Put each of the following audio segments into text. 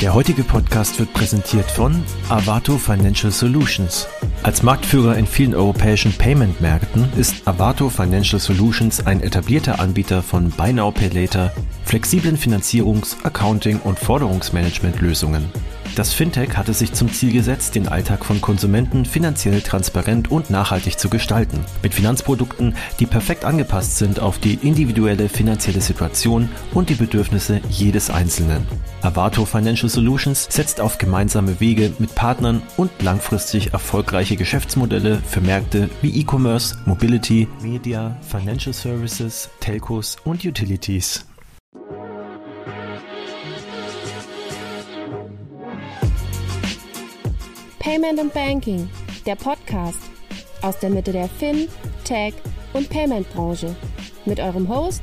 Der heutige Podcast wird präsentiert von Avato Financial Solutions. Als Marktführer in vielen europäischen Payment-Märkten ist Avato Financial Solutions ein etablierter Anbieter von Buy Now Pay Later, flexiblen Finanzierungs-, Accounting- und Forderungsmanagement-Lösungen. Das Fintech hat es sich zum Ziel gesetzt, den Alltag von Konsumenten finanziell transparent und nachhaltig zu gestalten. Mit Finanzprodukten, die perfekt angepasst sind auf die individuelle finanzielle Situation und die Bedürfnisse jedes Einzelnen. Avato Financial Solutions setzt auf gemeinsame Wege mit Partnern und langfristig erfolgreiche Geschäftsmodelle für Märkte wie E-Commerce, Mobility, Media, Financial Services, Telcos und Utilities. Payment und Banking, der Podcast aus der Mitte der Fin, Tech und Payment Branche mit eurem Host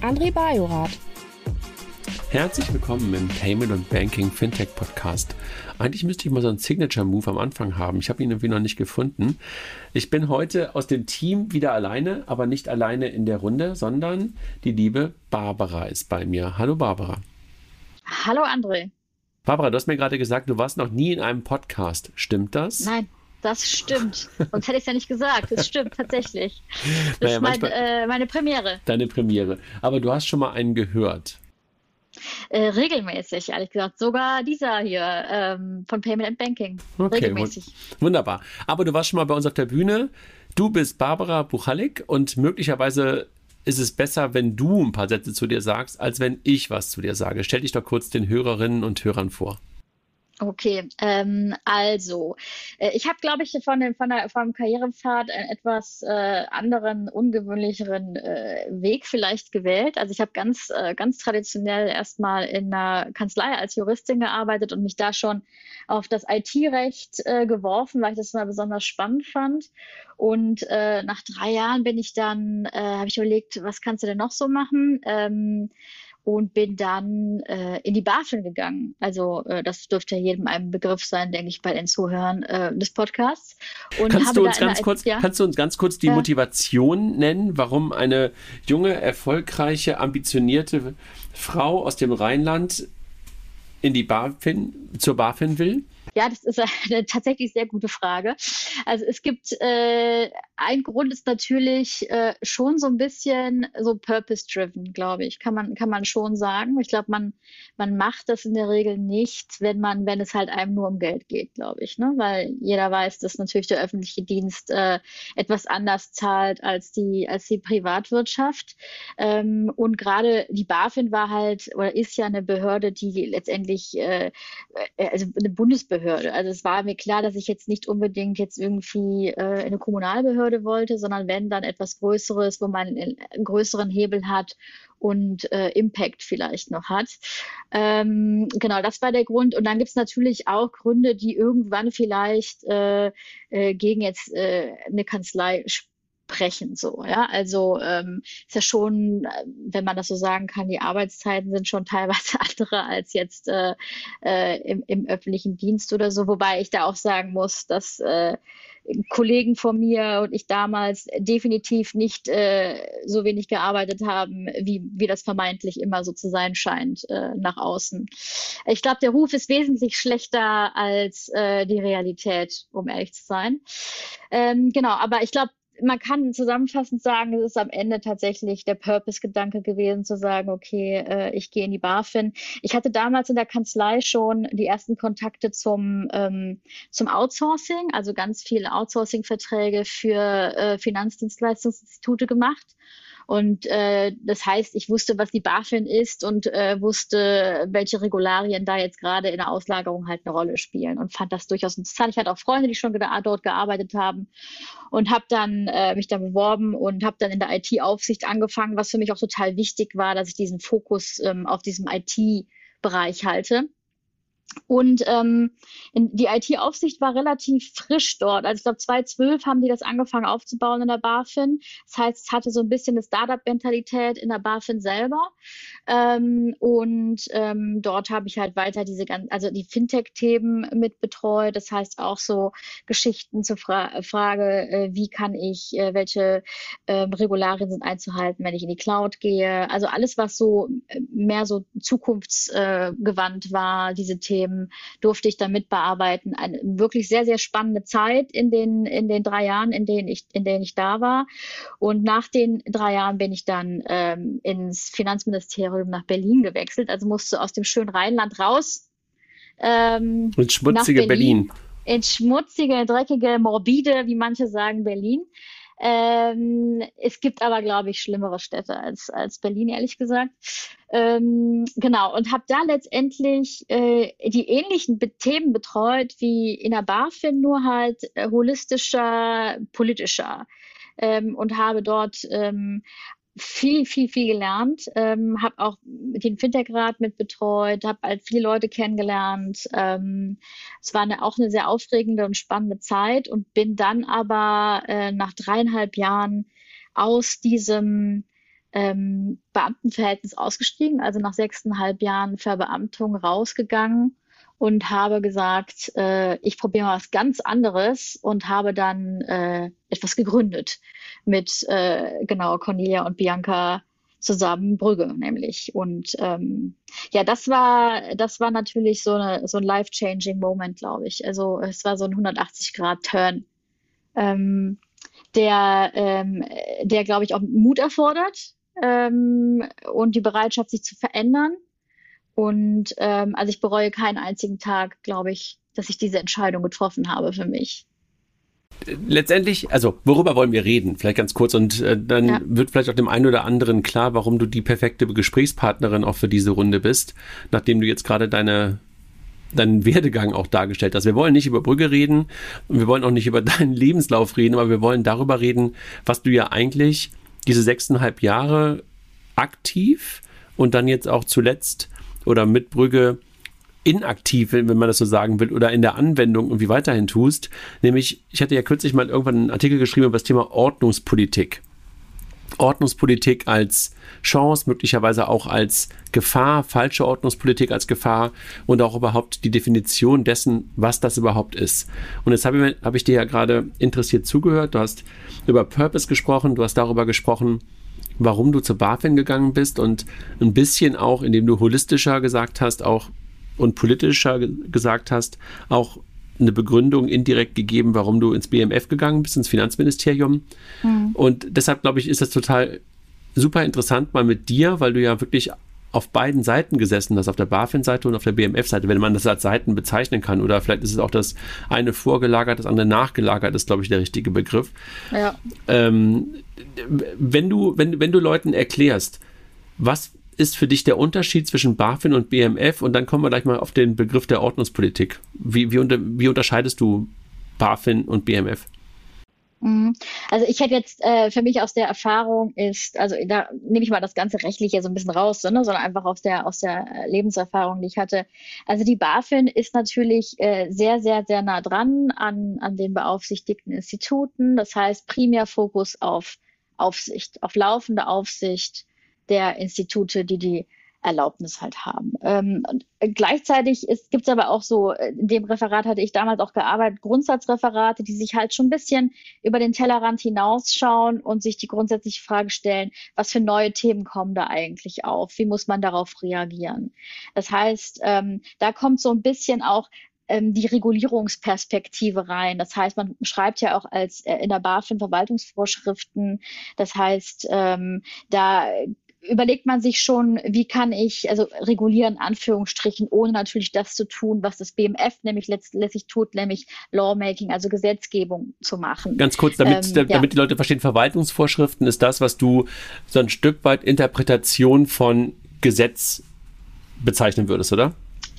André Bajorath. Herzlich willkommen im Payment und Banking Fintech Podcast. Eigentlich müsste ich mal so einen Signature Move am Anfang haben. Ich habe ihn irgendwie noch nicht gefunden. Ich bin heute aus dem Team wieder alleine, aber nicht alleine in der Runde, sondern die liebe Barbara ist bei mir. Hallo Barbara. Hallo André. Barbara, du hast mir gerade gesagt, du warst noch nie in einem Podcast. Stimmt das? Nein, das stimmt. Sonst hätte ich es ja nicht gesagt. Das stimmt tatsächlich. Das naja, ist mein, äh, meine Premiere. Deine Premiere. Aber du hast schon mal einen gehört. Äh, regelmäßig, ehrlich gesagt. Sogar dieser hier ähm, von Payment and Banking. Okay, regelmäßig. Wunderbar. Aber du warst schon mal bei uns auf der Bühne. Du bist Barbara Buchalik und möglicherweise ist es besser, wenn du ein paar Sätze zu dir sagst, als wenn ich was zu dir sage. Stell dich doch kurz den Hörerinnen und Hörern vor. Okay, ähm, also äh, ich habe, glaube ich, von dem von der vom Karrierepfad einen etwas äh, anderen, ungewöhnlicheren äh, Weg vielleicht gewählt. Also ich habe ganz äh, ganz traditionell erstmal in einer Kanzlei als Juristin gearbeitet und mich da schon auf das IT-Recht äh, geworfen, weil ich das mal besonders spannend fand. Und äh, nach drei Jahren bin ich dann, äh, habe ich überlegt, was kannst du denn noch so machen? Ähm, und bin dann äh, in die BaFin gegangen. Also äh, das dürfte jedem ein Begriff sein, denke ich, bei den Zuhörern äh, des Podcasts. Und kannst, du uns ganz kurz, ja? kannst du uns ganz kurz die ja. Motivation nennen, warum eine junge, erfolgreiche, ambitionierte Frau aus dem Rheinland in die BaFin, zur BaFin will? Ja, das ist eine tatsächlich sehr gute Frage. Also es gibt äh, ein Grund ist natürlich äh, schon so ein bisschen so purpose-driven, glaube ich, kann man kann man schon sagen. Ich glaube, man man macht das in der Regel nicht, wenn man wenn es halt einem nur um Geld geht, glaube ich, ne? Weil jeder weiß, dass natürlich der öffentliche Dienst äh, etwas anders zahlt als die als die Privatwirtschaft. Ähm, und gerade die BaFin war halt oder ist ja eine Behörde, die letztendlich äh, äh also eine Bundesbehörde Behörde. Also es war mir klar, dass ich jetzt nicht unbedingt jetzt irgendwie äh, eine Kommunalbehörde wollte, sondern wenn dann etwas Größeres, wo man einen größeren Hebel hat und äh, Impact vielleicht noch hat. Ähm, genau, das war der Grund. Und dann gibt es natürlich auch Gründe, die irgendwann vielleicht äh, äh, gegen jetzt äh, eine Kanzlei brechen so ja also ähm, ist ja schon wenn man das so sagen kann die Arbeitszeiten sind schon teilweise andere als jetzt äh, äh, im, im öffentlichen Dienst oder so wobei ich da auch sagen muss dass äh, Kollegen von mir und ich damals definitiv nicht äh, so wenig gearbeitet haben, wie, wie das vermeintlich immer so zu sein scheint äh, nach außen. Ich glaube, der Ruf ist wesentlich schlechter als äh, die Realität, um ehrlich zu sein. Ähm, genau, aber ich glaube, man kann zusammenfassend sagen, es ist am Ende tatsächlich der Purpose-Gedanke gewesen, zu sagen, okay, äh, ich gehe in die BaFin. Ich hatte damals in der Kanzlei schon die ersten Kontakte zum, ähm, zum Outsourcing, also ganz viele Outsourcing-Verträge für äh, Finanzdienstleistungsinstitute gemacht. Und äh, das heißt, ich wusste, was die BaFin ist und äh, wusste, welche Regularien da jetzt gerade in der Auslagerung halt eine Rolle spielen und fand das durchaus interessant. Ich hatte auch Freunde, die schon dort gearbeitet haben und habe dann äh, mich da beworben und habe dann in der IT-Aufsicht angefangen, was für mich auch total wichtig war, dass ich diesen Fokus ähm, auf diesem IT-Bereich halte. Und ähm, die IT-Aufsicht war relativ frisch dort. Also ich glaube, 2012 haben die das angefangen aufzubauen in der BaFin. Das heißt, es hatte so ein bisschen eine Startup-Mentalität in der BaFin selber. Ähm, und ähm, dort habe ich halt weiter diese ganzen, also die Fintech-Themen mit betreut. Das heißt auch so Geschichten zur Fra Frage, äh, wie kann ich, äh, welche äh, Regularien sind einzuhalten, wenn ich in die Cloud gehe. Also alles, was so äh, mehr so zukunftsgewandt war, diese Themen durfte ich damit bearbeiten. Eine wirklich sehr, sehr spannende Zeit in den, in den drei Jahren, in denen ich, in denen ich da war. Und nach den drei Jahren bin ich dann ähm, ins Finanzministerium nach Berlin gewechselt. Also musste aus dem schönen Rheinland raus. Ähm, ins schmutzige Berlin. Berlin. Ins schmutzige, dreckige, morbide, wie manche sagen, Berlin. Ähm, es gibt aber, glaube ich, schlimmere Städte als, als Berlin, ehrlich gesagt. Ähm, genau, und habe da letztendlich äh, die ähnlichen Be Themen betreut wie in der BaFin, nur halt äh, holistischer, politischer. Ähm, und habe dort ähm, viel, viel, viel gelernt, ähm, habe auch den Fintech-Rat mit betreut, habe halt viele Leute kennengelernt. Ähm, es war eine, auch eine sehr aufregende und spannende Zeit und bin dann aber äh, nach dreieinhalb Jahren aus diesem ähm, Beamtenverhältnis ausgestiegen, also nach sechseinhalb Jahren Verbeamtung rausgegangen und habe gesagt, äh, ich probiere mal was ganz anderes und habe dann äh, etwas gegründet mit äh, genau Cornelia und Bianca zusammen Brügge nämlich. Und ähm, ja das war das war natürlich so eine so ein life changing Moment glaube ich. Also es war so ein 180 Grad Turn ähm, der ähm, der glaube ich auch Mut erfordert ähm, und die Bereitschaft sich zu verändern und ähm, also ich bereue keinen einzigen Tag glaube ich dass ich diese Entscheidung getroffen habe für mich letztendlich, also worüber wollen wir reden? Vielleicht ganz kurz und äh, dann ja. wird vielleicht auch dem einen oder anderen klar, warum du die perfekte Gesprächspartnerin auch für diese Runde bist, nachdem du jetzt gerade deine deinen Werdegang auch dargestellt hast. Wir wollen nicht über Brügge reden und wir wollen auch nicht über deinen Lebenslauf reden, aber wir wollen darüber reden, was du ja eigentlich diese sechseinhalb Jahre aktiv und dann jetzt auch zuletzt oder mit Brügge inaktiv, wenn man das so sagen will, oder in der Anwendung irgendwie weiterhin tust. Nämlich, ich hatte ja kürzlich mal irgendwann einen Artikel geschrieben über das Thema Ordnungspolitik. Ordnungspolitik als Chance, möglicherweise auch als Gefahr, falsche Ordnungspolitik als Gefahr und auch überhaupt die Definition dessen, was das überhaupt ist. Und jetzt habe ich, hab ich dir ja gerade interessiert zugehört. Du hast über Purpose gesprochen, du hast darüber gesprochen, warum du zur BaFin gegangen bist und ein bisschen auch, indem du holistischer gesagt hast, auch und politischer gesagt hast, auch eine Begründung indirekt gegeben, warum du ins BMF gegangen bist, ins Finanzministerium. Mhm. Und deshalb glaube ich, ist das total super interessant mal mit dir, weil du ja wirklich auf beiden Seiten gesessen hast, auf der BaFin-Seite und auf der BMF-Seite, wenn man das als Seiten bezeichnen kann. Oder vielleicht ist es auch das eine vorgelagert, das andere nachgelagert, ist, glaube ich, der richtige Begriff. Ja. Ähm, wenn, du, wenn, wenn du Leuten erklärst, was ist für dich der Unterschied zwischen BaFin und BMF? Und dann kommen wir gleich mal auf den Begriff der Ordnungspolitik. Wie, wie, unter, wie unterscheidest du BaFin und BMF? Mhm. Also ich hätte jetzt äh, für mich aus der Erfahrung ist, also da nehme ich mal das ganze Rechtliche so ein bisschen raus, ne, sondern einfach aus der, aus der Lebenserfahrung, die ich hatte. Also die BaFin ist natürlich äh, sehr, sehr, sehr nah dran an, an den beaufsichtigten Instituten. Das heißt primär Fokus auf Aufsicht, auf laufende Aufsicht, der Institute, die die Erlaubnis halt haben. Ähm, gleichzeitig gibt es aber auch so, in dem Referat hatte ich damals auch gearbeitet, Grundsatzreferate, die sich halt schon ein bisschen über den Tellerrand hinausschauen und sich die grundsätzliche Frage stellen, was für neue Themen kommen da eigentlich auf? Wie muss man darauf reagieren? Das heißt, ähm, da kommt so ein bisschen auch ähm, die Regulierungsperspektive rein. Das heißt, man schreibt ja auch als äh, in der BaFin Verwaltungsvorschriften. Das heißt, ähm, da überlegt man sich schon, wie kann ich also regulieren, Anführungsstrichen, ohne natürlich das zu tun, was das BMF nämlich letztlich tut, nämlich Lawmaking, also Gesetzgebung zu machen. Ganz kurz, damit, ähm, damit ja. die Leute verstehen, Verwaltungsvorschriften ist das, was du so ein Stück weit Interpretation von Gesetz bezeichnen würdest, oder?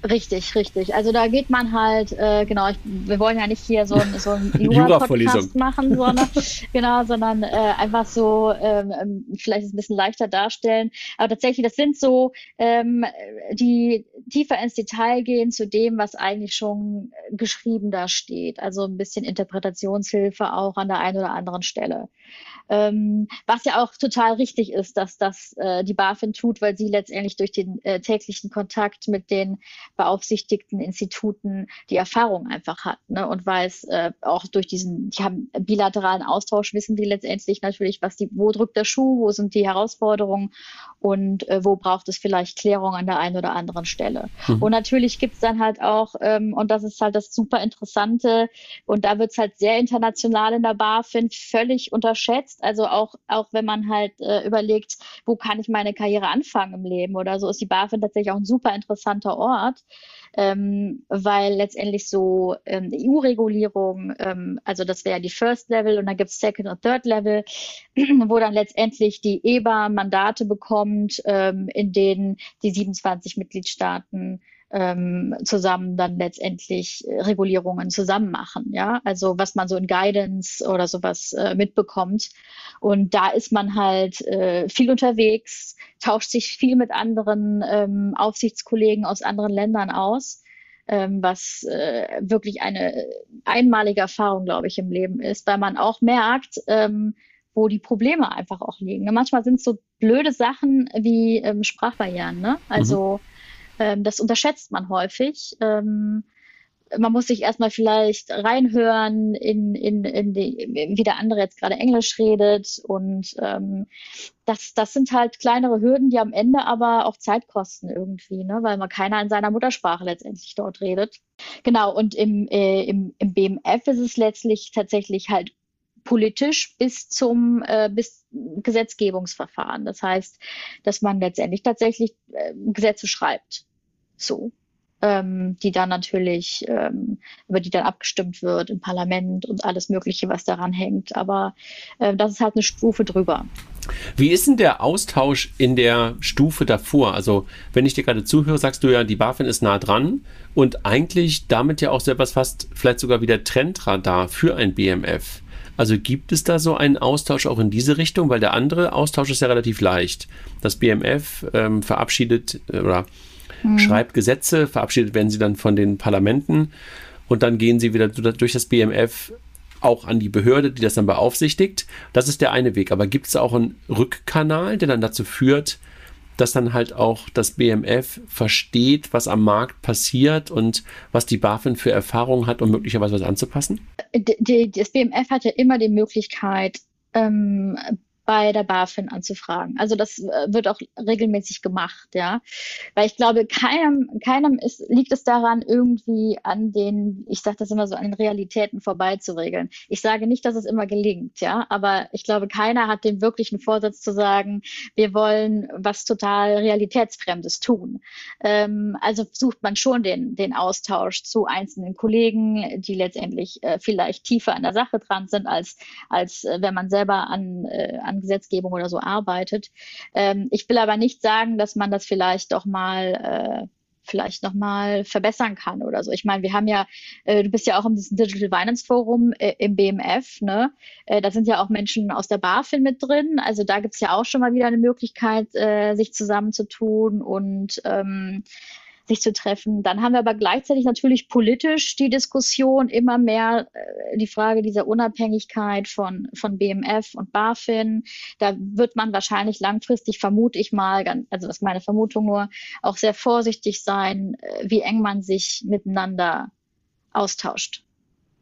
Richtig, richtig. Also da geht man halt, äh, genau, ich, wir wollen ja nicht hier so, ein, so ein Jura-Podcast machen, sondern, genau, sondern äh, einfach so ähm, ähm, vielleicht ein bisschen leichter darstellen. Aber tatsächlich, das sind so, ähm, die tiefer ins Detail gehen zu dem, was eigentlich schon geschrieben da steht. Also ein bisschen Interpretationshilfe auch an der einen oder anderen Stelle. Ähm, was ja auch total richtig ist, dass das äh, die BaFin tut, weil sie letztendlich durch den äh, täglichen Kontakt mit den beaufsichtigten Instituten die Erfahrung einfach hat. Ne? Und weiß äh, auch durch diesen, die haben bilateralen Austausch, wissen die letztendlich natürlich, was die, wo drückt der Schuh, wo sind die Herausforderungen und äh, wo braucht es vielleicht Klärung an der einen oder anderen Stelle. Mhm. Und natürlich gibt's dann halt auch, ähm, und das ist halt das super Interessante, und da wird's halt sehr international in der BaFin völlig unterschätzt. Also auch, auch wenn man halt äh, überlegt, wo kann ich meine Karriere anfangen im Leben oder so, ist die BaFin tatsächlich auch ein super interessanter Ort ähm, weil letztendlich so ähm, EU-Regulierung, ähm, also das wäre die First Level und dann gibt es Second und Third Level, wo dann letztendlich die EBA Mandate bekommt, ähm, in denen die 27 Mitgliedstaaten ähm, zusammen dann letztendlich äh, Regulierungen zusammen machen. Ja, also was man so in Guidance oder sowas äh, mitbekommt. Und da ist man halt äh, viel unterwegs, tauscht sich viel mit anderen ähm, Aufsichtskollegen aus anderen Ländern aus. Ähm, was äh, wirklich eine einmalige Erfahrung, glaube ich, im Leben ist, weil man auch merkt, ähm, wo die Probleme einfach auch liegen. Manchmal sind es so blöde Sachen wie ähm, Sprachbarrieren. Ne? Also mhm ähm, das unterschätzt man häufig. Ähm, man muss sich erstmal vielleicht reinhören, in, in, in die, wie der andere jetzt gerade Englisch redet. Und ähm, das, das sind halt kleinere Hürden, die am Ende aber auch Zeit kosten irgendwie, ne? weil man keiner in seiner Muttersprache letztendlich dort redet. Genau, und im, äh, im, im BMF ist es letztlich tatsächlich halt politisch bis zum äh, bis Gesetzgebungsverfahren. Das heißt, dass man letztendlich tatsächlich äh, Gesetze schreibt so. Ähm, die dann natürlich, ähm, über die dann abgestimmt wird im Parlament und alles Mögliche, was daran hängt. Aber äh, das ist halt eine Stufe drüber. Wie ist denn der Austausch in der Stufe davor? Also, wenn ich dir gerade zuhöre, sagst du ja, die BaFin ist nah dran und eigentlich damit ja auch so etwas fast vielleicht sogar wieder Trendradar für ein BMF. Also gibt es da so einen Austausch auch in diese Richtung? Weil der andere Austausch ist ja relativ leicht. Das BMF ähm, verabschiedet äh, oder mhm. schreibt Gesetze, verabschiedet werden sie dann von den Parlamenten und dann gehen sie wieder durch das BMF auch an die Behörde, die das dann beaufsichtigt. Das ist der eine Weg. Aber gibt es auch einen Rückkanal, der dann dazu führt, dass dann halt auch das BMF versteht, was am Markt passiert und was die BaFin für Erfahrungen hat, um möglicherweise was anzupassen? das BMF hat ja immer die Möglichkeit, ähm, bei der BaFin anzufragen. Also das äh, wird auch regelmäßig gemacht, ja. Weil ich glaube, keinem, keinem ist, liegt es daran, irgendwie an den, ich sage das immer so, an den Realitäten vorbeizuregeln. Ich sage nicht, dass es immer gelingt, ja, aber ich glaube, keiner hat den wirklichen Vorsatz zu sagen, wir wollen was total Realitätsfremdes tun. Ähm, also sucht man schon den, den Austausch zu einzelnen Kollegen, die letztendlich äh, vielleicht tiefer an der Sache dran sind, als, als äh, wenn man selber an, äh, an Gesetzgebung oder so arbeitet. Ähm, ich will aber nicht sagen, dass man das vielleicht doch mal äh, vielleicht nochmal verbessern kann oder so. Ich meine, wir haben ja, äh, du bist ja auch diesem Digital Finance Forum äh, im BMF, ne? Äh, da sind ja auch Menschen aus der BaFin mit drin. Also da gibt's ja auch schon mal wieder eine Möglichkeit, äh, sich zusammenzutun und ähm, sich zu treffen. Dann haben wir aber gleichzeitig natürlich politisch die Diskussion immer mehr äh, die Frage dieser Unabhängigkeit von, von BMF und BaFin. Da wird man wahrscheinlich langfristig, vermute ich mal, also das ist meine Vermutung nur, auch sehr vorsichtig sein, äh, wie eng man sich miteinander austauscht.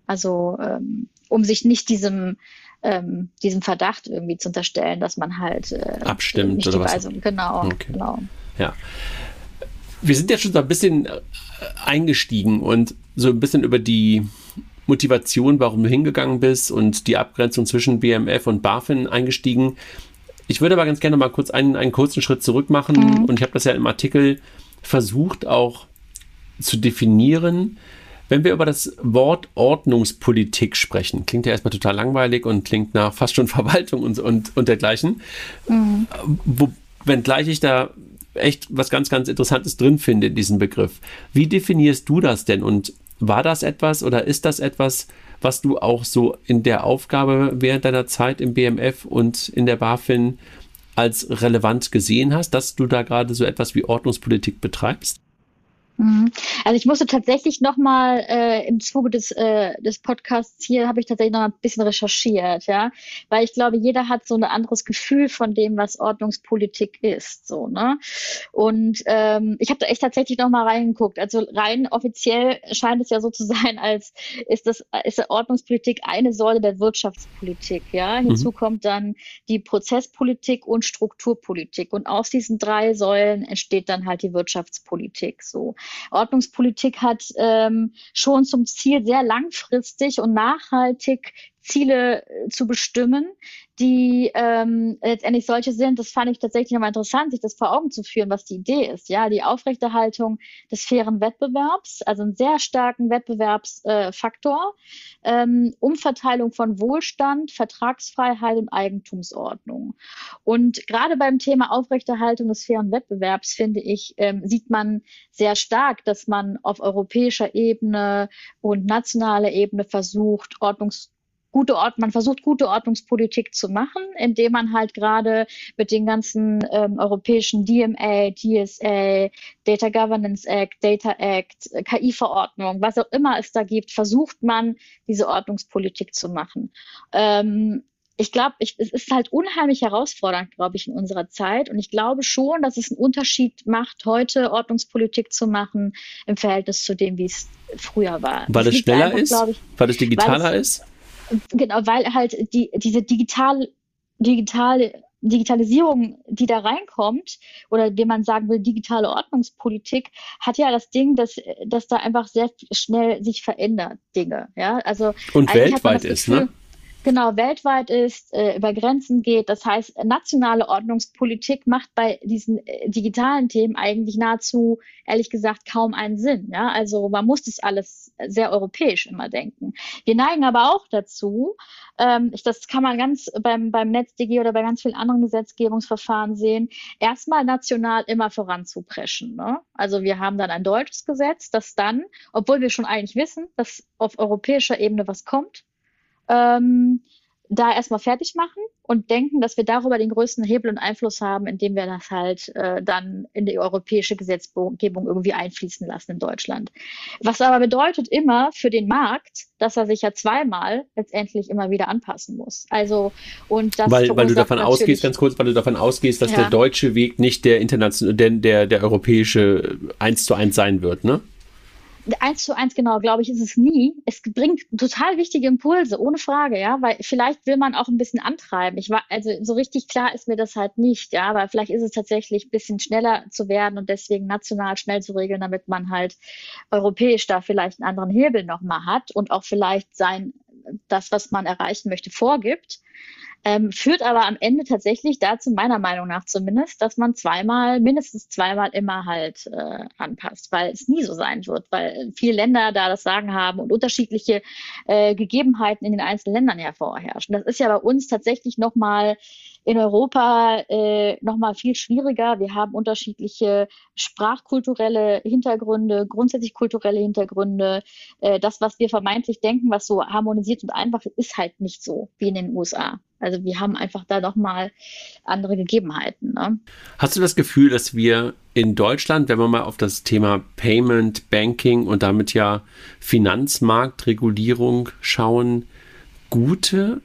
Also ähm, um sich nicht diesem ähm, diesem Verdacht irgendwie zu unterstellen, dass man halt äh, abstimmt oder was? Weisung, genau, okay. genau. Ja. Wir sind jetzt schon so ein bisschen äh, eingestiegen und so ein bisschen über die Motivation, warum du hingegangen bist und die Abgrenzung zwischen BMF und BaFin eingestiegen. Ich würde aber ganz gerne mal kurz einen, einen kurzen Schritt zurück machen mhm. und ich habe das ja im Artikel versucht auch zu definieren. Wenn wir über das Wort Ordnungspolitik sprechen, klingt ja erstmal total langweilig und klingt nach fast schon Verwaltung und, und, und dergleichen. Mhm. Wo, wenngleich ich da echt was ganz, ganz Interessantes drin finde in diesem Begriff. Wie definierst du das denn und war das etwas oder ist das etwas, was du auch so in der Aufgabe während deiner Zeit im BMF und in der BaFin als relevant gesehen hast, dass du da gerade so etwas wie Ordnungspolitik betreibst? Mhm. Also ich musste tatsächlich nochmal äh, im Zuge des, äh, des Podcasts hier, habe ich tatsächlich noch ein bisschen recherchiert, ja, weil ich glaube, jeder hat so ein anderes Gefühl von dem, was Ordnungspolitik ist, so, ne? Und ähm, ich habe da echt tatsächlich nochmal reingeguckt. Also rein offiziell scheint es ja so zu sein, als ist das ist Ordnungspolitik eine Säule der Wirtschaftspolitik, ja. Mhm. Hinzu kommt dann die Prozesspolitik und Strukturpolitik und aus diesen drei Säulen entsteht dann halt die Wirtschaftspolitik, so. Ordnungspolitik hat ähm, schon zum Ziel, sehr langfristig und nachhaltig Ziele äh, zu bestimmen, die ähm, letztendlich solche sind, das fand ich tatsächlich nochmal interessant, sich das vor Augen zu führen, was die Idee ist. Ja, die Aufrechterhaltung des fairen Wettbewerbs, also einen sehr starken Wettbewerbsfaktor, äh, ähm, Umverteilung von Wohlstand, Vertragsfreiheit und Eigentumsordnung. Und gerade beim Thema Aufrechterhaltung des fairen Wettbewerbs, finde ich, ähm, sieht man sehr stark, dass man auf europäischer Ebene und nationaler Ebene versucht, Ordnungs gute Ort, man versucht gute Ordnungspolitik zu machen, indem man halt gerade mit den ganzen ähm, europäischen DMA, DSA, Data Governance Act, Data Act, KI-Verordnung, was auch immer es da gibt, versucht man diese Ordnungspolitik zu machen. Ähm, ich glaube, es ist halt unheimlich herausfordernd, glaube ich, in unserer Zeit. Und ich glaube schon, dass es einen Unterschied macht, heute Ordnungspolitik zu machen im Verhältnis zu dem, wie es früher war. Weil es schneller einfach, ist? Ich, weil es digitaler weil es, ist? Genau, weil halt die, diese digital, digitale Digitalisierung, die da reinkommt, oder wie man sagen will, digitale Ordnungspolitik, hat ja das Ding, dass, dass da einfach sehr schnell sich verändert, Dinge. Ja, also und weltweit ist, ne? Genau weltweit ist, äh, über Grenzen geht. Das heißt, nationale Ordnungspolitik macht bei diesen äh, digitalen Themen eigentlich nahezu, ehrlich gesagt, kaum einen Sinn. Ja? Also man muss das alles sehr europäisch immer denken. Wir neigen aber auch dazu, ähm, das kann man ganz beim, beim NetzDG oder bei ganz vielen anderen Gesetzgebungsverfahren sehen, erstmal national immer voranzupreschen. Ne? Also wir haben dann ein deutsches Gesetz, das dann, obwohl wir schon eigentlich wissen, dass auf europäischer Ebene was kommt, ähm, da erstmal fertig machen und denken, dass wir darüber den größten Hebel und Einfluss haben, indem wir das halt äh, dann in die europäische Gesetzgebung irgendwie einfließen lassen in Deutschland. Was aber bedeutet immer für den Markt, dass er sich ja zweimal letztendlich immer wieder anpassen muss. Also und das weil, weil du davon ausgehst, ganz kurz, weil du davon ausgehst, dass ja. der deutsche Weg nicht der internationale, der, der, der europäische eins zu eins sein wird, ne? Eins zu eins genau, glaube ich, ist es nie. Es bringt total wichtige Impulse, ohne Frage, ja, weil vielleicht will man auch ein bisschen antreiben. Ich war, also so richtig klar ist mir das halt nicht, ja, aber vielleicht ist es tatsächlich ein bisschen schneller zu werden und deswegen national schnell zu regeln, damit man halt europäisch da vielleicht einen anderen Hebel nochmal hat und auch vielleicht sein, das, was man erreichen möchte, vorgibt. Ähm, führt aber am Ende tatsächlich dazu, meiner Meinung nach zumindest, dass man zweimal, mindestens zweimal immer halt äh, anpasst, weil es nie so sein wird, weil viele Länder da das Sagen haben und unterschiedliche äh, Gegebenheiten in den einzelnen Ländern hervorherrschen. Das ist ja bei uns tatsächlich nochmal in Europa äh, nochmal viel schwieriger. Wir haben unterschiedliche sprachkulturelle Hintergründe, grundsätzlich kulturelle Hintergründe. Äh, das, was wir vermeintlich denken, was so harmonisiert und einfach ist, ist halt nicht so wie in den USA. Also wir haben einfach da nochmal andere Gegebenheiten. Ne? Hast du das Gefühl, dass wir in Deutschland, wenn wir mal auf das Thema Payment, Banking und damit ja Finanzmarktregulierung schauen, gute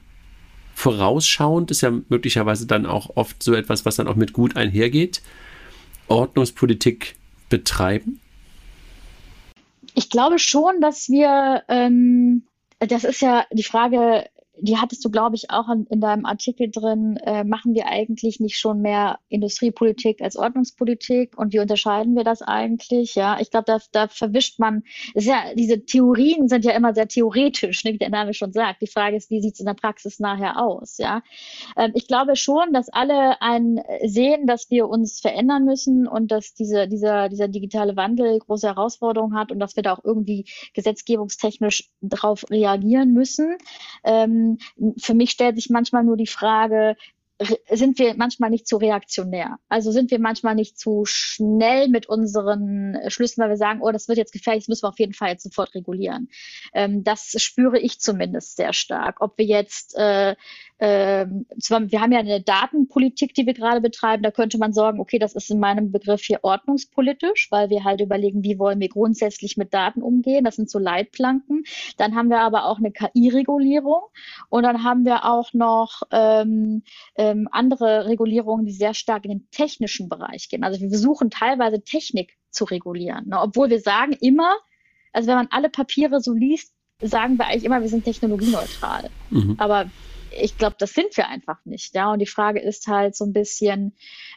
vorausschauend ist ja möglicherweise dann auch oft so etwas, was dann auch mit gut einhergeht, Ordnungspolitik betreiben? Ich glaube schon, dass wir, ähm, das ist ja die Frage, die hattest du, glaube ich, auch in, in deinem Artikel drin. Äh, machen wir eigentlich nicht schon mehr Industriepolitik als Ordnungspolitik? Und wie unterscheiden wir das eigentlich? Ja, ich glaube, da, da verwischt man, ist ja, diese Theorien sind ja immer sehr theoretisch, ne, wie der Name schon sagt. Die Frage ist, wie sieht es in der Praxis nachher aus? Ja, ähm, ich glaube schon, dass alle ein sehen, dass wir uns verändern müssen und dass diese, dieser, dieser digitale Wandel große Herausforderungen hat und dass wir da auch irgendwie gesetzgebungstechnisch darauf reagieren müssen. Ähm, für mich stellt sich manchmal nur die Frage, sind wir manchmal nicht zu reaktionär. Also sind wir manchmal nicht zu schnell mit unseren Schlüssen, weil wir sagen, oh, das wird jetzt gefährlich, das müssen wir auf jeden Fall jetzt sofort regulieren. Ähm, das spüre ich zumindest sehr stark. Ob wir jetzt äh, ähm, wir haben ja eine Datenpolitik, die wir gerade betreiben. Da könnte man sagen, okay, das ist in meinem Begriff hier ordnungspolitisch, weil wir halt überlegen, wie wollen wir grundsätzlich mit Daten umgehen. Das sind so Leitplanken. Dann haben wir aber auch eine KI-Regulierung und dann haben wir auch noch ähm, ähm, andere Regulierungen, die sehr stark in den technischen Bereich gehen. Also wir versuchen teilweise Technik zu regulieren, ne? obwohl wir sagen immer, also wenn man alle Papiere so liest, sagen wir eigentlich immer, wir sind technologieneutral. Mhm. Aber ich glaube, das sind wir einfach nicht. Ja, und die Frage ist halt so ein bisschen,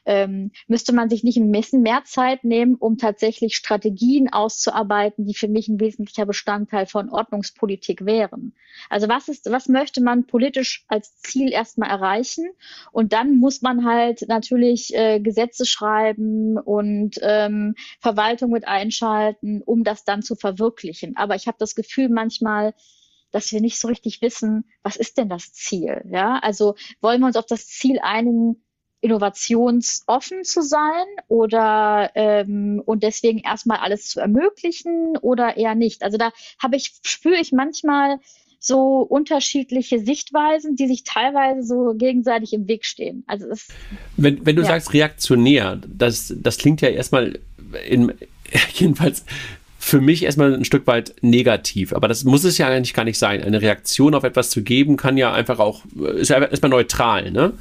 ähm, müsste man sich nicht ein bisschen mehr Zeit nehmen, um tatsächlich Strategien auszuarbeiten, die für mich ein wesentlicher Bestandteil von Ordnungspolitik wären. Also was ist, was möchte man politisch als Ziel erstmal erreichen? Und dann muss man halt natürlich äh, Gesetze schreiben und ähm, Verwaltung mit einschalten, um das dann zu verwirklichen. Aber ich habe das Gefühl manchmal, dass wir nicht so richtig wissen, was ist denn das Ziel? Ja, also wollen wir uns auf das Ziel einigen, innovationsoffen zu sein oder ähm, und deswegen erstmal alles zu ermöglichen oder eher nicht. Also da habe ich, spüre ich manchmal so unterschiedliche Sichtweisen, die sich teilweise so gegenseitig im Weg stehen. Also es, wenn, wenn du ja. sagst reaktionär, das, das klingt ja erstmal in, jedenfalls für mich erstmal ein Stück weit negativ. Aber das muss es ja eigentlich gar nicht sein. Eine Reaktion auf etwas zu geben, kann ja einfach auch, ist ja erstmal neutral. Ne?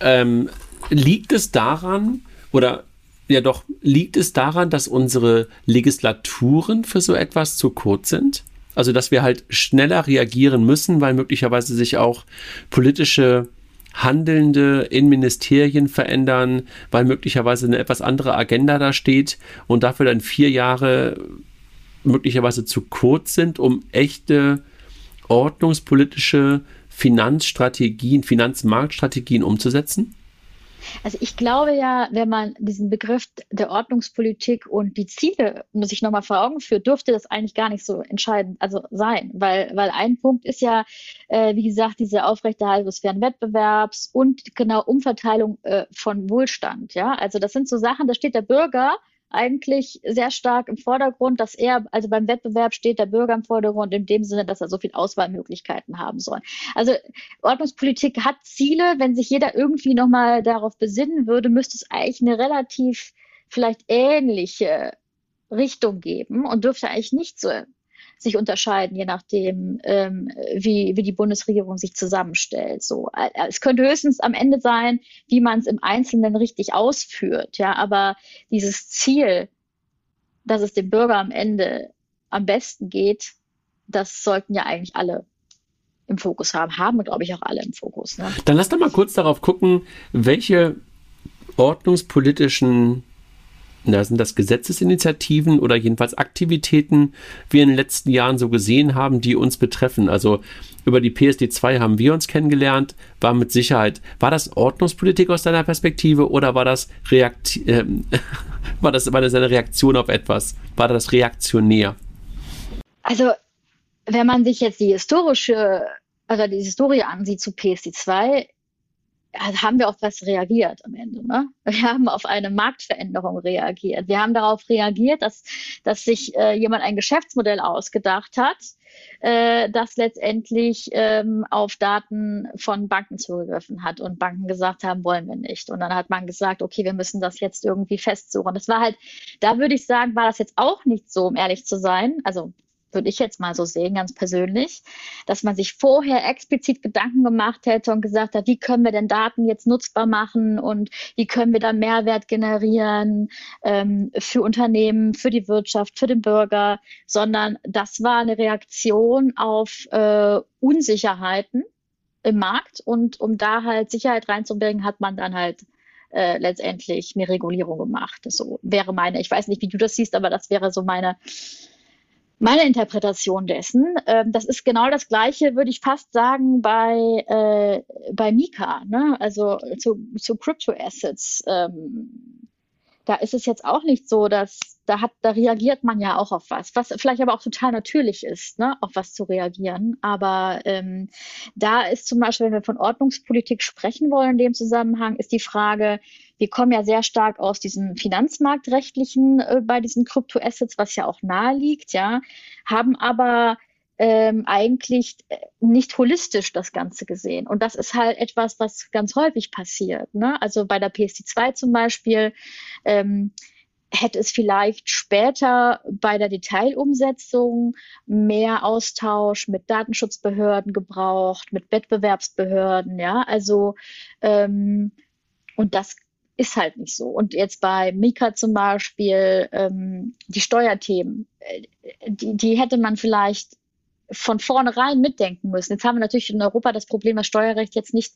Ähm, liegt es daran, oder ja doch, liegt es daran, dass unsere Legislaturen für so etwas zu kurz sind? Also, dass wir halt schneller reagieren müssen, weil möglicherweise sich auch politische Handelnde in Ministerien verändern, weil möglicherweise eine etwas andere Agenda da steht und dafür dann vier Jahre möglicherweise zu kurz sind, um echte ordnungspolitische Finanzstrategien, Finanzmarktstrategien umzusetzen? Also ich glaube ja, wenn man diesen Begriff der Ordnungspolitik und die Ziele sich nochmal vor Augen führt, dürfte das eigentlich gar nicht so entscheidend also sein, weil, weil ein Punkt ist ja, äh, wie gesagt, diese Aufrechterhaltung des fairen Wettbewerbs und genau Umverteilung äh, von Wohlstand. Ja, also das sind so Sachen, da steht der Bürger eigentlich sehr stark im Vordergrund, dass er, also beim Wettbewerb steht der Bürger im Vordergrund in dem Sinne, dass er so viel Auswahlmöglichkeiten haben soll. Also Ordnungspolitik hat Ziele. Wenn sich jeder irgendwie nochmal darauf besinnen würde, müsste es eigentlich eine relativ vielleicht ähnliche Richtung geben und dürfte eigentlich nicht so sich unterscheiden, je nachdem, ähm, wie, wie die Bundesregierung sich zusammenstellt. So, äh, es könnte höchstens am Ende sein, wie man es im Einzelnen richtig ausführt. Ja, aber dieses Ziel, dass es dem Bürger am Ende am besten geht, das sollten ja eigentlich alle im Fokus haben, haben glaube ich auch alle im Fokus. Ne? Dann lass doch mal kurz darauf gucken, welche ordnungspolitischen na, sind das Gesetzesinitiativen oder jedenfalls Aktivitäten wir in den letzten Jahren so gesehen haben, die uns betreffen? Also über die PSD 2 haben wir uns kennengelernt, war mit Sicherheit, war das Ordnungspolitik aus deiner Perspektive oder war das, Reakt äh, war das, war das eine Reaktion auf etwas? War das reaktionär? Also, wenn man sich jetzt die historische, also die Historie ansieht zu PSD 2, also haben wir auf was reagiert am Ende. Ne? Wir haben auf eine Marktveränderung reagiert. Wir haben darauf reagiert, dass, dass sich äh, jemand ein Geschäftsmodell ausgedacht hat, äh, das letztendlich ähm, auf Daten von Banken zugegriffen hat und Banken gesagt haben, wollen wir nicht. Und dann hat man gesagt, okay, wir müssen das jetzt irgendwie festsuchen. Das war halt, da würde ich sagen, war das jetzt auch nicht so, um ehrlich zu sein. Also würde ich jetzt mal so sehen, ganz persönlich, dass man sich vorher explizit Gedanken gemacht hätte und gesagt hat, wie können wir denn Daten jetzt nutzbar machen und wie können wir da Mehrwert generieren ähm, für Unternehmen, für die Wirtschaft, für den Bürger, sondern das war eine Reaktion auf äh, Unsicherheiten im Markt und um da halt Sicherheit reinzubringen, hat man dann halt äh, letztendlich eine Regulierung gemacht. So wäre meine, ich weiß nicht, wie du das siehst, aber das wäre so meine meine Interpretation dessen. Ähm, das ist genau das Gleiche, würde ich fast sagen, bei, äh, bei Mika, ne? also zu, zu Crypto Assets. Ähm, da ist es jetzt auch nicht so, dass da hat, da reagiert man ja auch auf was, was vielleicht aber auch total natürlich ist, ne, auf was zu reagieren. Aber ähm, da ist zum Beispiel, wenn wir von Ordnungspolitik sprechen wollen in dem Zusammenhang, ist die Frage, wir kommen ja sehr stark aus diesem Finanzmarktrechtlichen äh, bei diesen Kryptoassets, was ja auch nahe liegt, ja, haben aber ähm, eigentlich äh, nicht holistisch das Ganze gesehen. Und das ist halt etwas, was ganz häufig passiert. Ne? Also bei der PSD2 zum Beispiel ähm, hätte es vielleicht später bei der Detailumsetzung mehr Austausch mit Datenschutzbehörden gebraucht, mit Wettbewerbsbehörden, ja, also ähm, und das ist halt nicht so. Und jetzt bei Mika zum Beispiel ähm, die Steuerthemen, äh, die, die hätte man vielleicht von vornherein mitdenken müssen. Jetzt haben wir natürlich in Europa das Problem, dass Steuerrecht jetzt nicht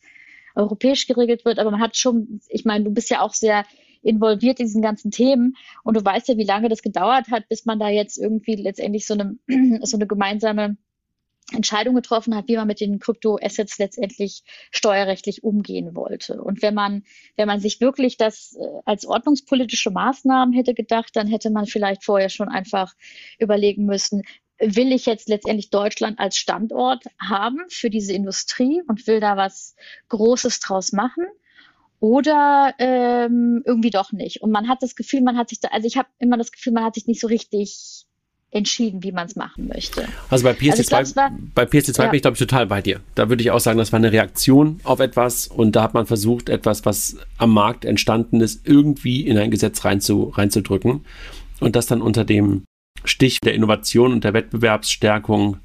europäisch geregelt wird, aber man hat schon, ich meine, du bist ja auch sehr involviert in diesen ganzen Themen und du weißt ja, wie lange das gedauert hat, bis man da jetzt irgendwie letztendlich so eine, so eine gemeinsame Entscheidung getroffen hat, wie man mit den Kryptoassets letztendlich steuerrechtlich umgehen wollte. Und wenn man, wenn man sich wirklich das äh, als ordnungspolitische Maßnahmen hätte gedacht, dann hätte man vielleicht vorher schon einfach überlegen müssen, will ich jetzt letztendlich Deutschland als Standort haben für diese Industrie und will da was Großes draus machen? Oder ähm, irgendwie doch nicht. Und man hat das Gefühl, man hat sich da, also ich habe immer das Gefühl, man hat sich nicht so richtig entschieden, wie man es machen möchte. Also bei PSD2, also glaub, bei PSD2 ja. bin ich, glaube ich, total bei dir. Da würde ich auch sagen, das war eine Reaktion auf etwas und da hat man versucht, etwas, was am Markt entstanden ist, irgendwie in ein Gesetz reinzu, reinzudrücken und das dann unter dem Stich der Innovation und der Wettbewerbsstärkung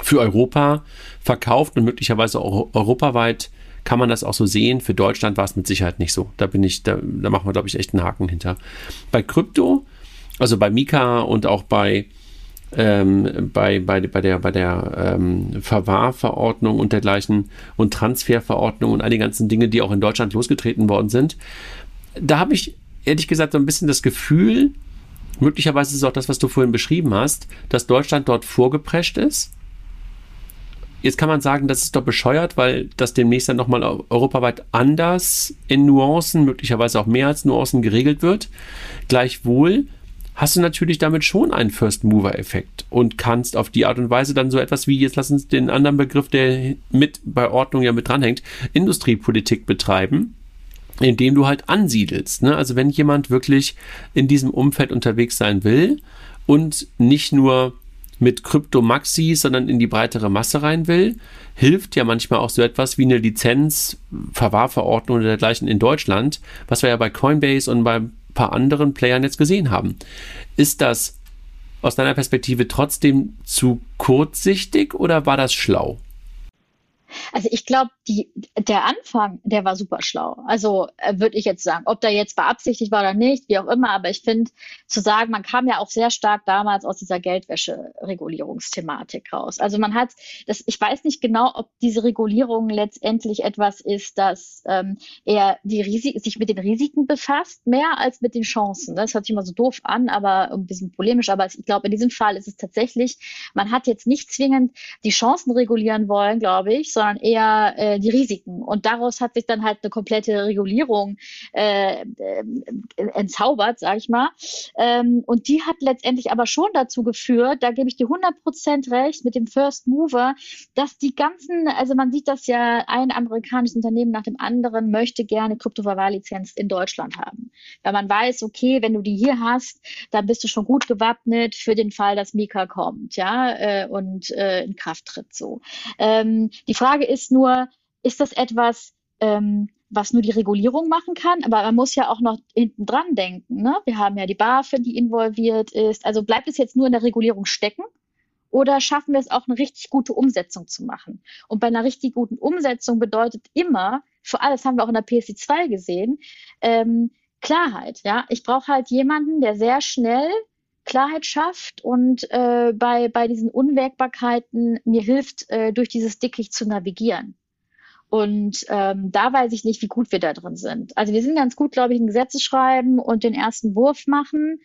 für Europa verkauft und möglicherweise auch europaweit kann man das auch so sehen. Für Deutschland war es mit Sicherheit nicht so. Da bin ich, da, da machen wir, glaube ich, echt einen Haken hinter. Bei Krypto, also bei Mika und auch bei ähm, bei, bei, bei der, bei der ähm, Verwahrverordnung und dergleichen und Transferverordnung und all die ganzen Dinge, die auch in Deutschland losgetreten worden sind. Da habe ich ehrlich gesagt so ein bisschen das Gefühl, möglicherweise ist es auch das, was du vorhin beschrieben hast, dass Deutschland dort vorgeprescht ist. Jetzt kann man sagen, das ist doch bescheuert, weil das demnächst dann nochmal europaweit anders in Nuancen, möglicherweise auch mehr als Nuancen geregelt wird. Gleichwohl hast du natürlich damit schon einen First-Mover-Effekt und kannst auf die Art und Weise dann so etwas wie, jetzt lass uns den anderen Begriff, der mit bei Ordnung ja mit dranhängt, Industriepolitik betreiben indem du halt ansiedelst. Ne? Also wenn jemand wirklich in diesem Umfeld unterwegs sein will und nicht nur mit Krypto Maxi, sondern in die breitere Masse rein will, hilft ja manchmal auch so etwas wie eine Lizenz, Verwahrverordnung oder dergleichen in Deutschland, was wir ja bei Coinbase und bei ein paar anderen Playern jetzt gesehen haben. Ist das aus deiner Perspektive trotzdem zu kurzsichtig oder war das schlau? Also ich glaube, der Anfang, der war super schlau. Also äh, würde ich jetzt sagen, ob der jetzt beabsichtigt war oder nicht, wie auch immer. Aber ich finde, zu sagen, man kam ja auch sehr stark damals aus dieser Geldwäsche-Regulierungsthematik raus. Also man hat, das, ich weiß nicht genau, ob diese Regulierung letztendlich etwas ist, das ähm, eher die Risi sich mit den Risiken befasst, mehr als mit den Chancen. Das hört sich immer so doof an, aber ein bisschen polemisch. Aber ich glaube, in diesem Fall ist es tatsächlich, man hat jetzt nicht zwingend die Chancen regulieren wollen, glaube ich, sondern eher äh, die Risiken. Und daraus hat sich dann halt eine komplette Regulierung äh, äh, entzaubert, sage ich mal. Ähm, und die hat letztendlich aber schon dazu geführt, da gebe ich dir 100 Prozent recht mit dem First Mover, dass die ganzen, also man sieht das ja, ein amerikanisches Unternehmen nach dem anderen möchte gerne Kryptoverwahrlizenz in Deutschland haben. Weil man weiß, okay, wenn du die hier hast, dann bist du schon gut gewappnet für den Fall, dass Mika kommt, ja, äh, und äh, in Kraft tritt so. Ähm, die Frage Frage ist nur, ist das etwas, ähm, was nur die Regulierung machen kann? Aber man muss ja auch noch hinten dran denken. Ne? Wir haben ja die BaFin, die involviert ist. Also bleibt es jetzt nur in der Regulierung stecken? Oder schaffen wir es auch, eine richtig gute Umsetzung zu machen? Und bei einer richtig guten Umsetzung bedeutet immer, vor allem, das haben wir auch in der PSC 2 gesehen, ähm, Klarheit. Ja, ich brauche halt jemanden, der sehr schnell Klarheit schafft und äh, bei, bei diesen Unwägbarkeiten mir hilft, äh, durch dieses Dickicht zu navigieren. Und ähm, da weiß ich nicht, wie gut wir da drin sind. Also wir sind ganz gut, glaube ich, in Gesetze schreiben und den ersten Wurf machen.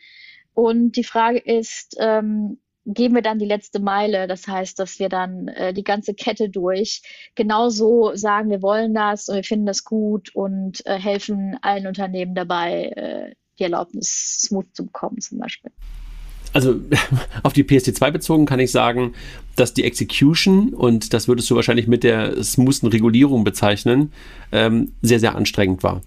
Und die Frage ist, ähm, gehen wir dann die letzte Meile? Das heißt, dass wir dann äh, die ganze Kette durch genauso sagen, wir wollen das und wir finden das gut und äh, helfen allen Unternehmen dabei, äh, die Erlaubnis, Smooth zu bekommen zum Beispiel. Also auf die PSD2 bezogen kann ich sagen, dass die Execution, und das würdest du wahrscheinlich mit der smoothen Regulierung bezeichnen, ähm, sehr, sehr anstrengend war.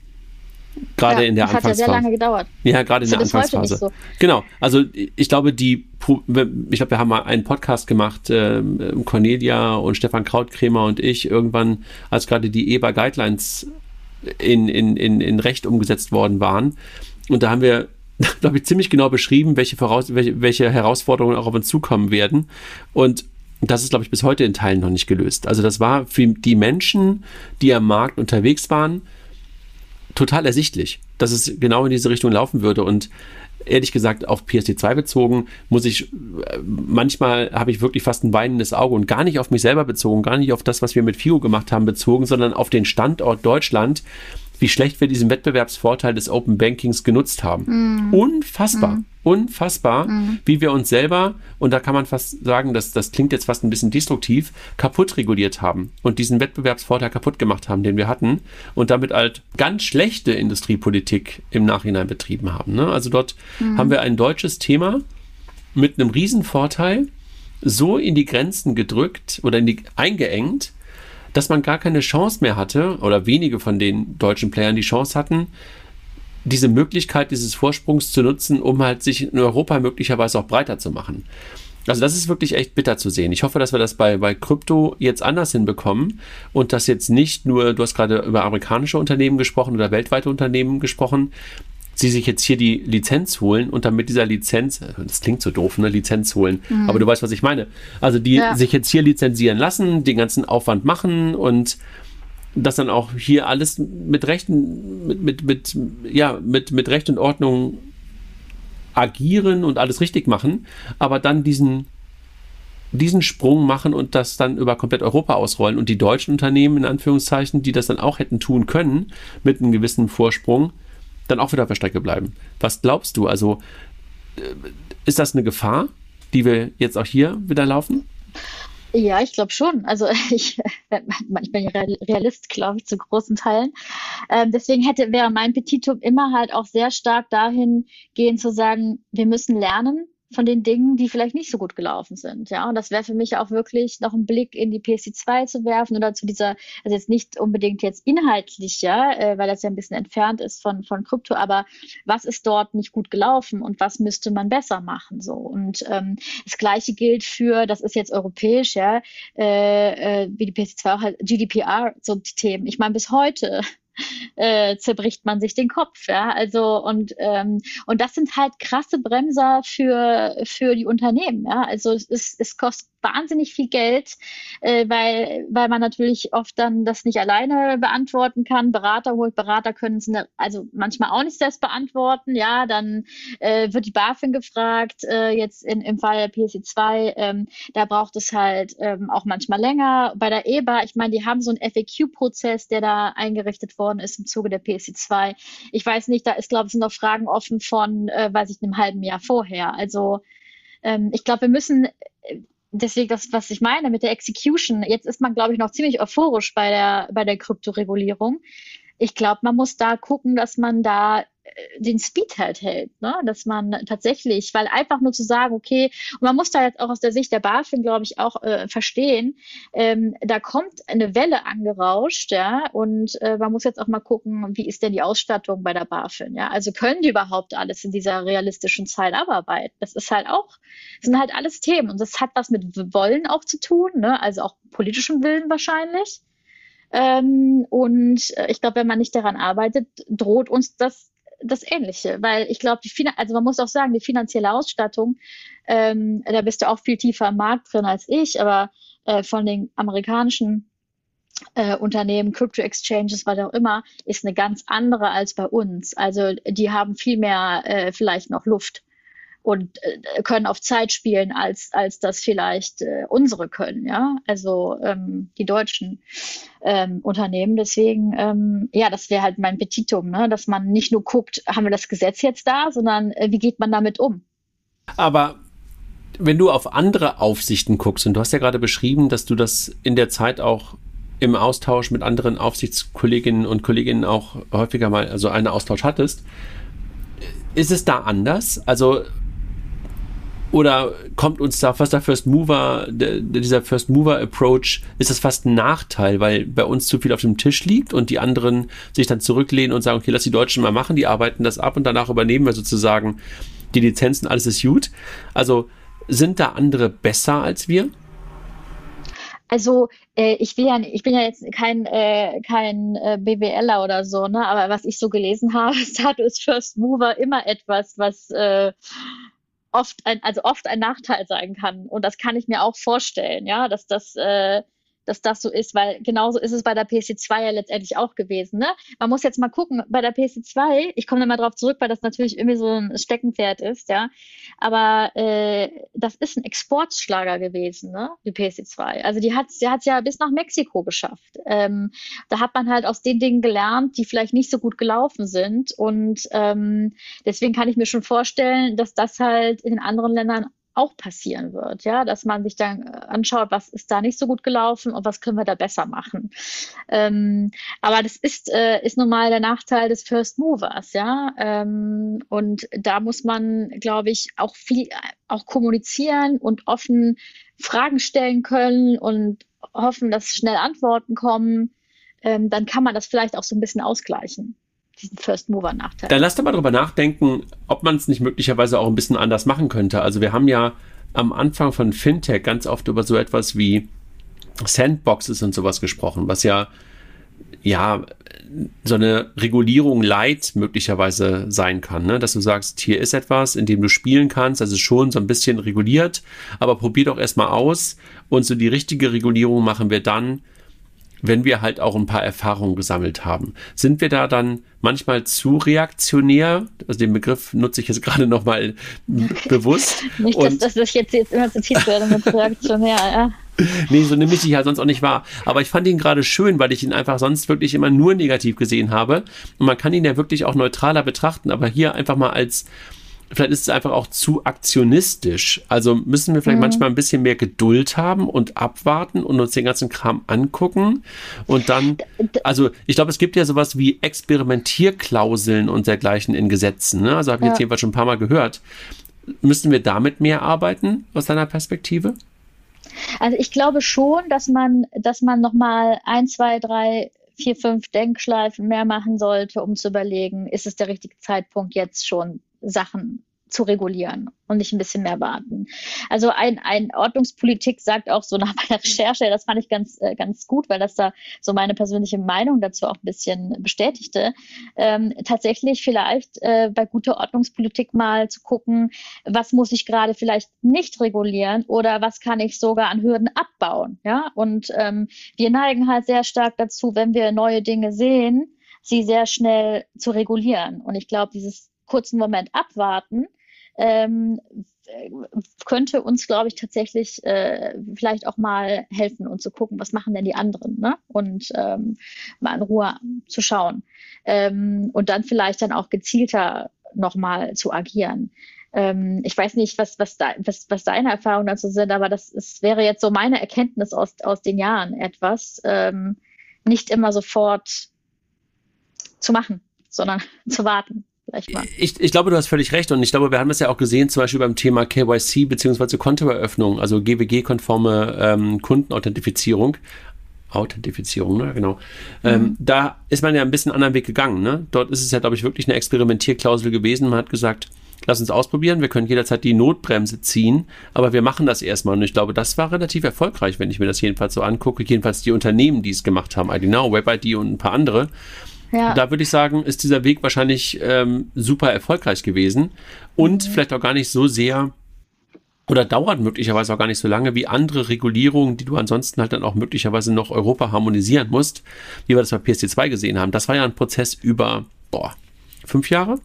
Gerade ja, in der das Anfangsphase. Hat ja sehr lange gedauert. Ja, gerade in der Anfangsphase. So. Genau. Also ich glaube, die, ich glaube, wir haben mal einen Podcast gemacht, äh, Cornelia und Stefan Krautkrämer und ich, irgendwann, als gerade die EBA Guidelines in, in, in, in Recht umgesetzt worden waren. Und da haben wir, glaube ich, ziemlich genau beschrieben, welche, Voraus welche, welche Herausforderungen auch auf uns zukommen werden. Und das ist, glaube ich, bis heute in Teilen noch nicht gelöst. Also das war für die Menschen, die am Markt unterwegs waren, total ersichtlich, dass es genau in diese Richtung laufen würde. Und ehrlich gesagt, auf PSD2 bezogen, muss ich, manchmal habe ich wirklich fast ein weinendes Auge und gar nicht auf mich selber bezogen, gar nicht auf das, was wir mit FIO gemacht haben, bezogen, sondern auf den Standort Deutschland, wie schlecht wir diesen Wettbewerbsvorteil des Open Bankings genutzt haben. Mm. Unfassbar. Mm. Unfassbar, mm. wie wir uns selber, und da kann man fast sagen, dass das klingt jetzt fast ein bisschen destruktiv, kaputt reguliert haben und diesen Wettbewerbsvorteil kaputt gemacht haben, den wir hatten und damit halt ganz schlechte Industriepolitik im Nachhinein betrieben haben. Ne? Also dort haben wir ein deutsches Thema mit einem Riesenvorteil so in die Grenzen gedrückt oder in die, eingeengt, dass man gar keine Chance mehr hatte, oder wenige von den deutschen Playern die Chance hatten, diese Möglichkeit dieses Vorsprungs zu nutzen, um halt sich in Europa möglicherweise auch breiter zu machen. Also das ist wirklich echt bitter zu sehen. Ich hoffe, dass wir das bei, bei Krypto jetzt anders hinbekommen und dass jetzt nicht nur, du hast gerade über amerikanische Unternehmen gesprochen oder weltweite Unternehmen gesprochen, sie sich jetzt hier die Lizenz holen und dann mit dieser Lizenz, das klingt so doof, ne, Lizenz holen, mhm. aber du weißt, was ich meine. Also die ja. sich jetzt hier lizenzieren lassen, den ganzen Aufwand machen und das dann auch hier alles mit Rechten, mit, mit, mit, ja, mit, mit Recht und Ordnung agieren und alles richtig machen, aber dann diesen, diesen Sprung machen und das dann über komplett Europa ausrollen. Und die deutschen Unternehmen, in Anführungszeichen, die das dann auch hätten tun können, mit einem gewissen Vorsprung, dann auch wieder auf der Strecke bleiben. Was glaubst du? Also äh, ist das eine Gefahr, die wir jetzt auch hier wieder laufen? Ja, ich glaube schon. Also ich, ich bin Realist, glaube ich, zu großen Teilen. Ähm, deswegen hätte, wäre mein Petitum immer halt auch sehr stark dahin gehen zu sagen, wir müssen lernen von den Dingen, die vielleicht nicht so gut gelaufen sind. Ja, und das wäre für mich auch wirklich noch ein Blick in die PSD2 zu werfen oder zu dieser, also jetzt nicht unbedingt jetzt inhaltlich, ja, äh, weil das ja ein bisschen entfernt ist von, von Krypto, aber was ist dort nicht gut gelaufen und was müsste man besser machen? So. Und ähm, das Gleiche gilt für, das ist jetzt europäisch, ja, äh, äh, wie die PSD2 auch halt, GDPR, so die Themen. Ich meine, bis heute äh, zerbricht man sich den Kopf. Ja? Also und, ähm, und das sind halt krasse Bremser für, für die Unternehmen. Ja? Also es, es kostet wahnsinnig viel Geld, äh, weil, weil man natürlich oft dann das nicht alleine beantworten kann. Berater holt, Berater können es ne, also manchmal auch nicht selbst beantworten. Ja, dann äh, wird die BaFin gefragt, äh, jetzt in, im Fall der PSC2, ähm, da braucht es halt ähm, auch manchmal länger. Bei der EBA, ich meine, die haben so einen FAQ-Prozess, der da eingerichtet worden ist im Zuge der PSC2. Ich weiß nicht, da ist, glaube ich, sind noch Fragen offen von, äh, weiß ich, einem halben Jahr vorher. Also ähm, ich glaube, wir müssen äh, deswegen das, was ich meine mit der Execution. Jetzt ist man, glaube ich, noch ziemlich euphorisch bei der, bei der Kryptoregulierung. Ich glaube, man muss da gucken, dass man da den Speed halt hält, ne? dass man tatsächlich, weil einfach nur zu sagen, okay, und man muss da jetzt auch aus der Sicht der BaFin, glaube ich, auch äh, verstehen, ähm, da kommt eine Welle angerauscht, ja, und äh, man muss jetzt auch mal gucken, wie ist denn die Ausstattung bei der BaFin, ja, also können die überhaupt alles in dieser realistischen Zeit abarbeiten? Das ist halt auch, sind halt alles Themen und das hat was mit Wollen auch zu tun, ne? also auch politischem Willen wahrscheinlich. Ähm, und äh, ich glaube, wenn man nicht daran arbeitet, droht uns das das Ähnliche, weil ich glaube, die also man muss auch sagen, die finanzielle Ausstattung, ähm, da bist du auch viel tiefer im Markt drin als ich, aber äh, von den amerikanischen äh, Unternehmen, Crypto Exchanges, was auch immer, ist eine ganz andere als bei uns. Also die haben viel mehr äh, vielleicht noch Luft und äh, können auf Zeit spielen, als, als das vielleicht äh, unsere können, ja, also ähm, die deutschen ähm, Unternehmen. Deswegen, ähm, ja, das wäre halt mein Petitum, ne? dass man nicht nur guckt, haben wir das Gesetz jetzt da, sondern äh, wie geht man damit um? Aber wenn du auf andere Aufsichten guckst, und du hast ja gerade beschrieben, dass du das in der Zeit auch im Austausch mit anderen Aufsichtskolleginnen und Kolleginnen auch häufiger mal, also einen Austausch hattest, ist es da anders? Also oder kommt uns da fast der First Mover, der, dieser First Mover Approach, ist das fast ein Nachteil, weil bei uns zu viel auf dem Tisch liegt und die anderen sich dann zurücklehnen und sagen, okay, lass die Deutschen mal machen, die arbeiten das ab und danach übernehmen wir sozusagen die Lizenzen, alles ist gut. Also sind da andere besser als wir? Also äh, ich will ja, ich bin ja jetzt kein äh, kein äh, BWLer oder so, ne? Aber was ich so gelesen habe, ist First Mover immer etwas, was äh, oft ein, also oft ein Nachteil sein kann. Und das kann ich mir auch vorstellen, ja, dass das, äh, dass das so ist, weil genauso ist es bei der PC2 ja letztendlich auch gewesen. Ne? Man muss jetzt mal gucken, bei der PC2, ich komme da mal drauf zurück, weil das natürlich irgendwie so ein Steckenpferd ist, ja. Aber äh, das ist ein Exportschlager gewesen, ne? Die PC2. Also die hat die hat's ja bis nach Mexiko geschafft. Ähm, da hat man halt aus den Dingen gelernt, die vielleicht nicht so gut gelaufen sind. Und ähm, deswegen kann ich mir schon vorstellen, dass das halt in den anderen Ländern auch passieren wird, ja, dass man sich dann äh, anschaut, was ist da nicht so gut gelaufen und was können wir da besser machen. Ähm, aber das ist, äh, ist nun mal der Nachteil des First Movers, ja. Ähm, und da muss man, glaube ich, auch viel auch kommunizieren und offen Fragen stellen können und hoffen, dass schnell Antworten kommen. Ähm, dann kann man das vielleicht auch so ein bisschen ausgleichen diesen First Mover Nachteil. Dann lass doch mal drüber nachdenken, ob man es nicht möglicherweise auch ein bisschen anders machen könnte. Also wir haben ja am Anfang von Fintech ganz oft über so etwas wie Sandboxes und sowas gesprochen, was ja ja so eine Regulierung light möglicherweise sein kann, ne? dass du sagst, hier ist etwas, in dem du spielen kannst, also schon so ein bisschen reguliert, aber probier doch erstmal aus und so die richtige Regulierung machen wir dann, wenn wir halt auch ein paar Erfahrungen gesammelt haben. Sind wir da dann manchmal zu reaktionär? Also den Begriff nutze ich jetzt gerade nochmal bewusst. nicht, dass, dass das jetzt, jetzt immer zitiert werde mit reaktionär, ja. Nee, so nehme ich dich halt sonst auch nicht wahr. Aber ich fand ihn gerade schön, weil ich ihn einfach sonst wirklich immer nur negativ gesehen habe. Und man kann ihn ja wirklich auch neutraler betrachten, aber hier einfach mal als vielleicht ist es einfach auch zu aktionistisch. Also müssen wir vielleicht mhm. manchmal ein bisschen mehr Geduld haben und abwarten und uns den ganzen Kram angucken und dann, also ich glaube, es gibt ja sowas wie Experimentierklauseln und dergleichen in Gesetzen. Ne? Also habe ich ja. jetzt jedenfalls schon ein paar Mal gehört. Müssen wir damit mehr arbeiten aus deiner Perspektive? Also ich glaube schon, dass man, dass man nochmal ein, zwei, drei vier, fünf Denkschleifen mehr machen sollte, um zu überlegen, ist es der richtige Zeitpunkt jetzt schon Sachen zu regulieren und nicht ein bisschen mehr warten. Also ein, ein Ordnungspolitik sagt auch so nach meiner Recherche, das fand ich ganz, äh, ganz gut, weil das da so meine persönliche Meinung dazu auch ein bisschen bestätigte, ähm, tatsächlich vielleicht äh, bei guter Ordnungspolitik mal zu gucken, was muss ich gerade vielleicht nicht regulieren oder was kann ich sogar an Hürden abbauen. Ja, und ähm, wir neigen halt sehr stark dazu, wenn wir neue Dinge sehen, sie sehr schnell zu regulieren. Und ich glaube, dieses kurzen Moment abwarten, ähm, könnte uns, glaube ich, tatsächlich äh, vielleicht auch mal helfen und zu gucken, was machen denn die anderen, ne? Und ähm, mal in Ruhe zu schauen. Ähm, und dann vielleicht dann auch gezielter nochmal zu agieren. Ähm, ich weiß nicht, was, was, da, was, was deine Erfahrungen dazu sind, aber das ist, wäre jetzt so meine Erkenntnis aus, aus den Jahren etwas, ähm, nicht immer sofort zu machen, sondern zu warten vielleicht mal. Ich, ich glaube, du hast völlig recht und ich glaube, wir haben das ja auch gesehen, zum Beispiel beim Thema KYC bzw. Kontoeröffnung, also GWG-konforme ähm, Kundenauthentifizierung. Authentifizierung, ne? genau. Ähm, mhm. Ähm, da ist man ja ein bisschen anderen Weg gegangen. Ne? Dort ist es ja, glaube ich, wirklich eine Experimentierklausel gewesen. Man hat gesagt, lass uns ausprobieren, wir können jederzeit die Notbremse ziehen, aber wir machen das erstmal. Und ich glaube, das war relativ erfolgreich, wenn ich mir das jedenfalls so angucke. Jedenfalls die Unternehmen, die es gemacht haben, ID Now, WebID und ein paar andere. Ja. Da würde ich sagen, ist dieser Weg wahrscheinlich ähm, super erfolgreich gewesen und mhm. vielleicht auch gar nicht so sehr oder dauert möglicherweise auch gar nicht so lange wie andere Regulierungen, die du ansonsten halt dann auch möglicherweise noch Europa harmonisieren musst, wie wir das bei PSD2 gesehen haben. Das war ja ein Prozess über, boah, fünf Jahre?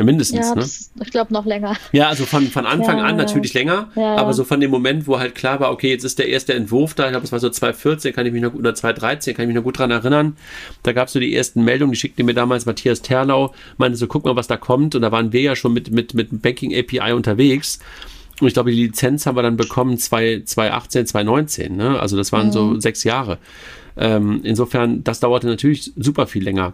Ja, mindestens, ja, ne? ich glaube noch länger. Ja, also von, von Anfang ja, an natürlich länger, ja, aber so von dem Moment, wo halt klar war, okay, jetzt ist der erste Entwurf da, ich glaube, es war so 2014, kann ich mich noch, oder 2013, kann ich mich noch gut dran erinnern. Da gab es so die ersten Meldungen, die schickte mir damals Matthias Terlau, meinte so, guck mal, was da kommt. Und da waren wir ja schon mit, mit, mit Banking API unterwegs. Und ich glaube, die Lizenz haben wir dann bekommen 2018, 2019, ne? Also das waren mhm. so sechs Jahre. Ähm, insofern, das dauerte natürlich super viel länger.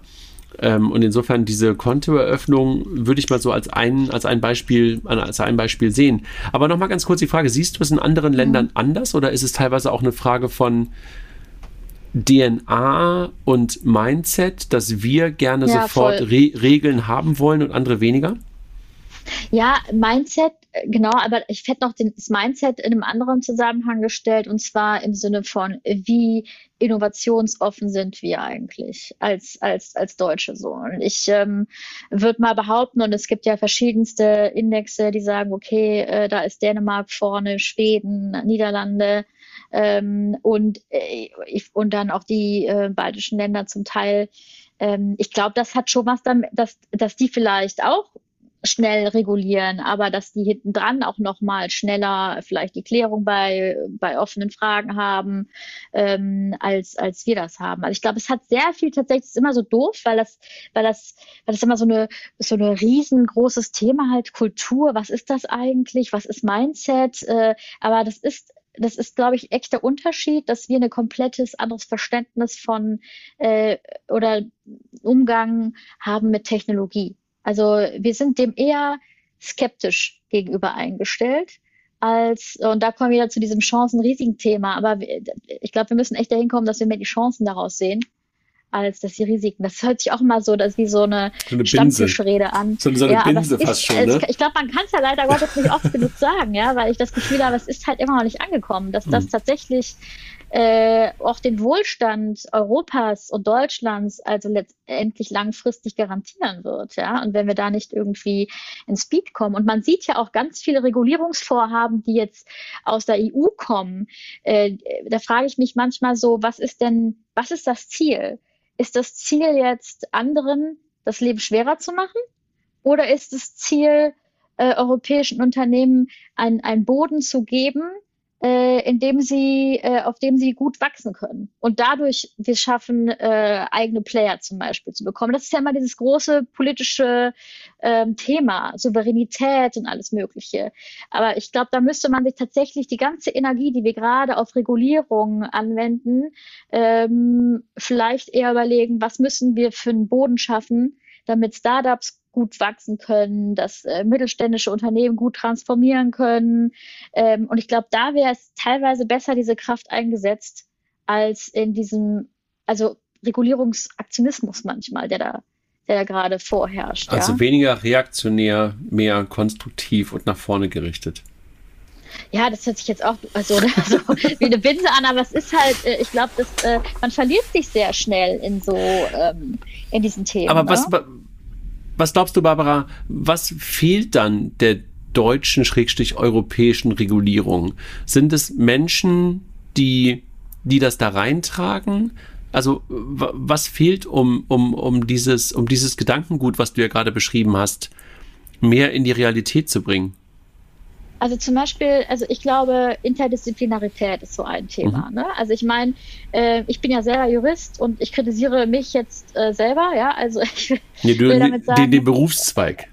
Ähm, und insofern diese Kontoeröffnung würde ich mal so als ein, als ein Beispiel, als ein Beispiel sehen. Aber nochmal ganz kurz die Frage, siehst du es in anderen mhm. Ländern anders oder ist es teilweise auch eine Frage von DNA und Mindset, dass wir gerne ja, sofort Re Regeln haben wollen und andere weniger? Ja, Mindset, äh, genau, aber ich hätte noch das Mindset in einem anderen Zusammenhang gestellt und zwar im Sinne von, wie innovationsoffen sind wir eigentlich als, als, als Deutsche so. Und ich ähm, würde mal behaupten, und es gibt ja verschiedenste Indexe, die sagen, okay, äh, da ist Dänemark vorne, Schweden, Niederlande, ähm, und, äh, und dann auch die äh, baltischen Länder zum Teil. Ähm, ich glaube, das hat schon was damit, dass, dass die vielleicht auch schnell regulieren, aber dass die hinten dran auch noch mal schneller vielleicht die Klärung bei, bei offenen Fragen haben, ähm, als, als wir das haben. Also ich glaube, es hat sehr viel tatsächlich, ist immer so doof, weil das, weil das, weil das immer so eine, so eine riesengroßes Thema halt Kultur. Was ist das eigentlich? Was ist Mindset? Äh, aber das ist das ist, glaube ich, echt der Unterschied, dass wir ein komplettes anderes Verständnis von äh, oder Umgang haben mit Technologie. Also wir sind dem eher skeptisch gegenüber eingestellt als, und da kommen wir wieder zu diesem Chancen-Risiken-Thema, aber ich glaube, wir müssen echt dahin kommen, dass wir mehr die Chancen daraus sehen als dass die Risiken. Das hört sich auch mal so, dass wie so eine, so eine Stammtischrede an. So, so eine ja, Binse fast ist, schon, ne? Ich glaube, man kann es ja leider Gottes nicht oft genug sagen, ja, weil ich das Gefühl habe, es ist halt immer noch nicht angekommen, dass das hm. tatsächlich äh, auch den Wohlstand Europas und Deutschlands also letztendlich langfristig garantieren wird, ja. Und wenn wir da nicht irgendwie ins Speed kommen und man sieht ja auch ganz viele Regulierungsvorhaben, die jetzt aus der EU kommen, äh, da frage ich mich manchmal so, was ist denn, was ist das Ziel? ist das Ziel jetzt, anderen das Leben schwerer zu machen? Oder ist das Ziel, äh, europäischen Unternehmen einen Boden zu geben, äh, in dem sie, äh, auf dem sie gut wachsen können und dadurch wir schaffen, äh, eigene Player zum Beispiel zu bekommen. Das ist ja immer dieses große politische ähm, Thema, Souveränität und alles Mögliche. Aber ich glaube, da müsste man sich tatsächlich die ganze Energie, die wir gerade auf Regulierung anwenden, ähm, vielleicht eher überlegen, was müssen wir für einen Boden schaffen, damit Startups gut wachsen können, dass äh, mittelständische Unternehmen gut transformieren können. Ähm, und ich glaube, da wäre es teilweise besser, diese Kraft eingesetzt, als in diesem, also Regulierungsaktionismus manchmal, der da der da gerade vorherrscht. Also ja? weniger reaktionär, mehr konstruktiv und nach vorne gerichtet. Ja, das hört sich jetzt auch also, also wie eine Binse an, aber es ist halt, äh, ich glaube, äh, man verliert sich sehr schnell in so ähm, in diesen Themen. Aber was, ne? Was glaubst du, Barbara, was fehlt dann der deutschen, schrägstrich europäischen Regulierung? Sind es Menschen, die, die das da reintragen? Also was fehlt, um, um, um, dieses, um dieses Gedankengut, was du ja gerade beschrieben hast, mehr in die Realität zu bringen? Also zum Beispiel, also ich glaube, Interdisziplinarität ist so ein Thema. Mhm. Ne? Also ich meine, äh, ich bin ja selber Jurist und ich kritisiere mich jetzt äh, selber, ja. Also ich nee, du, will damit sagen, den, den Berufszweig.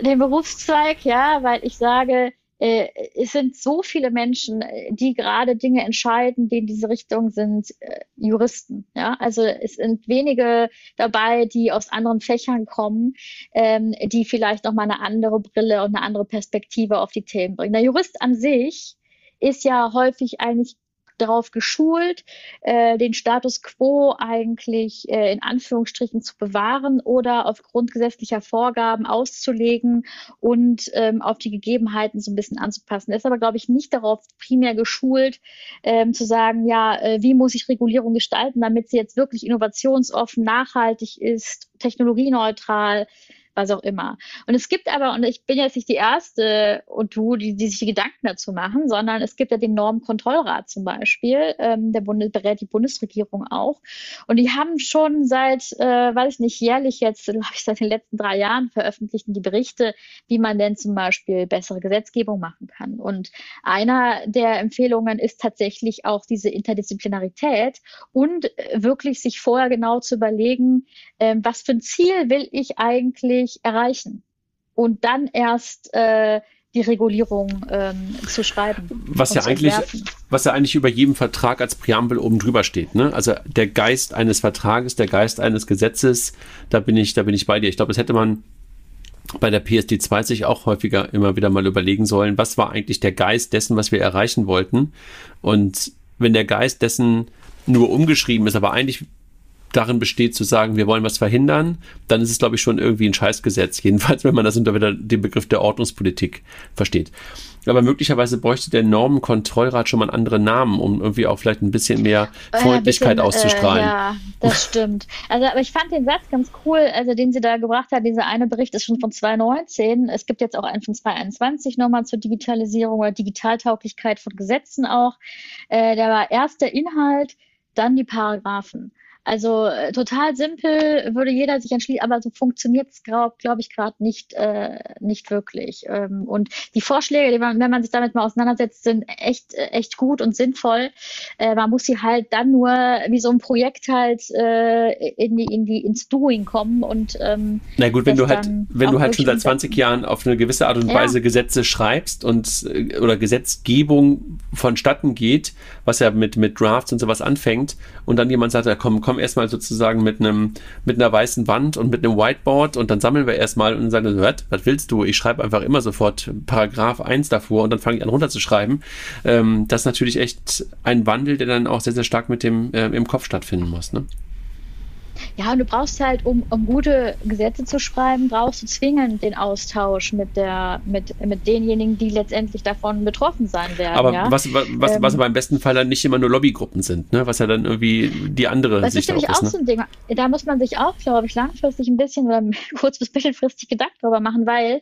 Den Berufszweig, ja, weil ich sage, äh, es sind so viele Menschen, äh, die gerade Dinge entscheiden, die in diese Richtung sind, äh, Juristen. Ja, also es sind wenige dabei, die aus anderen Fächern kommen, ähm, die vielleicht noch mal eine andere Brille und eine andere Perspektive auf die Themen bringen. Der Jurist an sich ist ja häufig eigentlich darauf geschult, äh, den Status quo eigentlich äh, in Anführungsstrichen zu bewahren oder aufgrund gesetzlicher Vorgaben auszulegen und ähm, auf die Gegebenheiten so ein bisschen anzupassen. Er ist aber, glaube ich, nicht darauf primär geschult, ähm, zu sagen, ja, äh, wie muss ich Regulierung gestalten, damit sie jetzt wirklich innovationsoffen, nachhaltig ist, technologieneutral, was auch immer. Und es gibt aber, und ich bin jetzt nicht die Erste und du, die, die sich die Gedanken dazu machen, sondern es gibt ja den Normenkontrollrat zum Beispiel, ähm, der Bundes berät die Bundesregierung auch. Und die haben schon seit, äh, weiß ich nicht, jährlich jetzt, glaube ich, seit den letzten drei Jahren veröffentlichten die Berichte, wie man denn zum Beispiel bessere Gesetzgebung machen kann. Und einer der Empfehlungen ist tatsächlich auch diese Interdisziplinarität und äh, wirklich sich vorher genau zu überlegen, äh, was für ein Ziel will ich eigentlich erreichen? Und dann erst äh, die Regulierung ähm, zu schreiben. Was ja eigentlich, was ja eigentlich über jedem Vertrag als Präambel oben drüber steht. Ne? Also der Geist eines Vertrages, der Geist eines Gesetzes, da bin ich, da bin ich bei dir. Ich glaube, das hätte man bei der PSD 2 sich auch häufiger immer wieder mal überlegen sollen, was war eigentlich der Geist dessen, was wir erreichen wollten. Und wenn der Geist dessen nur umgeschrieben ist, aber eigentlich darin besteht zu sagen, wir wollen was verhindern, dann ist es, glaube ich, schon irgendwie ein Scheißgesetz. Jedenfalls, wenn man das unter wieder den Begriff der Ordnungspolitik versteht. Aber möglicherweise bräuchte der Normenkontrollrat schon mal einen anderen Namen, um irgendwie auch vielleicht ein bisschen mehr äh, Freundlichkeit bisschen, auszustrahlen. Äh, ja, das stimmt. Also, aber ich fand den Satz ganz cool, also den sie da gebracht hat. Dieser eine Bericht ist schon von 2019. Es gibt jetzt auch einen von 2021 nochmal zur Digitalisierung oder Digitaltauglichkeit von Gesetzen auch. Äh, der war erst der Inhalt, dann die Paragraphen. Also äh, total simpel, würde jeder sich entschließen, aber so funktioniert es, glaube glaub ich, gerade nicht, äh, nicht wirklich. Ähm, und die Vorschläge, die man, wenn man sich damit mal auseinandersetzt, sind echt, äh, echt gut und sinnvoll. Äh, man muss sie halt dann nur wie so ein Projekt halt äh, in die, in die, ins Doing kommen und ähm, Na gut, wenn du halt, wenn du halt schon seit 20 Jahren auf eine gewisse Art und Weise ja. Gesetze schreibst und äh, oder Gesetzgebung vonstatten geht, was ja mit, mit Drafts und sowas anfängt, und dann jemand sagt, ja, komm, komm erstmal sozusagen mit einem, mit einer weißen Wand und mit einem Whiteboard und dann sammeln wir erstmal und sagen, was, was willst du? Ich schreibe einfach immer sofort Paragraph 1 davor und dann fange ich an runterzuschreiben. Ähm, das ist natürlich echt ein Wandel, der dann auch sehr, sehr stark mit dem äh, im Kopf stattfinden muss. Ne? Ja, und du brauchst halt, um, um gute Gesetze zu schreiben, brauchst du zwingend den Austausch mit der, mit, mit denjenigen, die letztendlich davon betroffen sein werden. Aber ja? was, was, was, ähm, was aber im besten Fall dann nicht immer nur Lobbygruppen sind, ne? Was ja dann irgendwie die andere das Sicht ist nämlich auch, ist, auch so ein Ding. Da muss man sich auch, glaube ich, langfristig ein bisschen oder kurz- bis mittelfristig Gedanken drüber machen, weil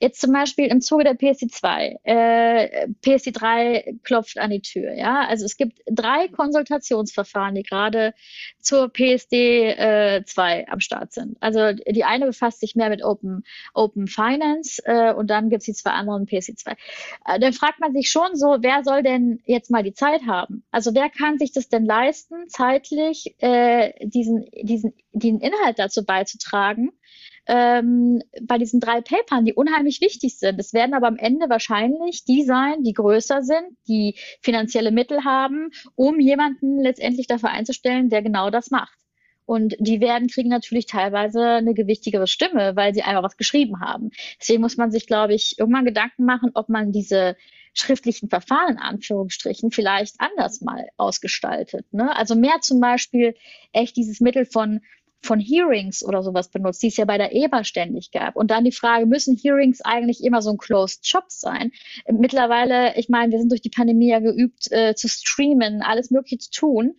jetzt zum Beispiel im Zuge der PSD2, äh, PSD3 klopft an die Tür, ja. Also es gibt drei Konsultationsverfahren, die gerade zur PSD äh, zwei am Start sind. Also die eine befasst sich mehr mit Open, Open Finance äh, und dann gibt es die zwei anderen PSC2. Äh, dann fragt man sich schon so, wer soll denn jetzt mal die Zeit haben? Also wer kann sich das denn leisten, zeitlich äh, diesen, diesen, diesen Inhalt dazu beizutragen? ähm, bei diesen drei Papern, die unheimlich wichtig sind. Es werden aber am Ende wahrscheinlich die sein, die größer sind, die finanzielle Mittel haben, um jemanden letztendlich dafür einzustellen, der genau das macht. Und die werden, kriegen natürlich teilweise eine gewichtigere Stimme, weil sie einfach was geschrieben haben. Deswegen muss man sich, glaube ich, irgendwann Gedanken machen, ob man diese schriftlichen Verfahren, in Anführungsstrichen, vielleicht anders mal ausgestaltet. Ne? Also mehr zum Beispiel echt dieses Mittel von von Hearings oder sowas benutzt, die es ja bei der EBA ständig gab. Und dann die Frage, müssen Hearings eigentlich immer so ein Closed Shop sein? Mittlerweile, ich meine, wir sind durch die Pandemie ja geübt, äh, zu streamen, alles Mögliche zu tun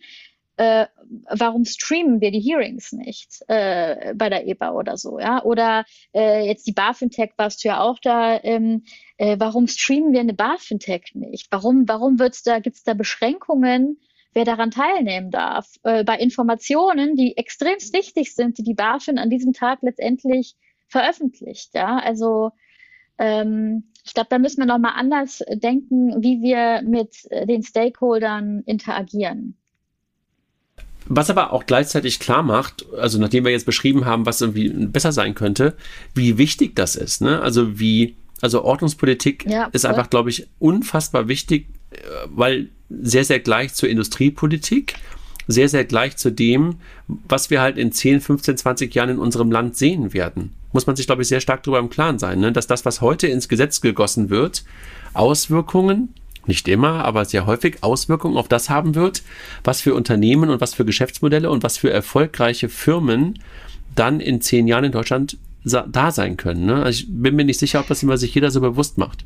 äh, warum streamen wir die Hearings nicht äh, bei der EBA oder so, ja? Oder äh, jetzt die BaFintech warst du ja auch da. Ähm, äh, warum streamen wir eine BaFintech nicht? Warum, warum wird's da, gibt's da Beschränkungen, wer daran teilnehmen darf? Äh, bei Informationen, die extrem wichtig sind, die die BaFin an diesem Tag letztendlich veröffentlicht, ja? Also ähm, ich glaube, da müssen wir nochmal anders denken, wie wir mit den Stakeholdern interagieren. Was aber auch gleichzeitig klar macht, also nachdem wir jetzt beschrieben haben, was irgendwie besser sein könnte, wie wichtig das ist. Ne? Also wie, also Ordnungspolitik ja, ist einfach, glaube ich, unfassbar wichtig, äh, weil sehr, sehr gleich zur Industriepolitik, sehr, sehr gleich zu dem, was wir halt in 10, 15, 20 Jahren in unserem Land sehen werden. Muss man sich, glaube ich, sehr stark darüber im Klaren sein, ne? dass das, was heute ins Gesetz gegossen wird, Auswirkungen nicht immer, aber sehr häufig Auswirkungen auf das haben wird, was für Unternehmen und was für Geschäftsmodelle und was für erfolgreiche Firmen dann in zehn Jahren in Deutschland da sein können. Ne? Also ich bin mir nicht sicher, ob das immer sich jeder so bewusst macht.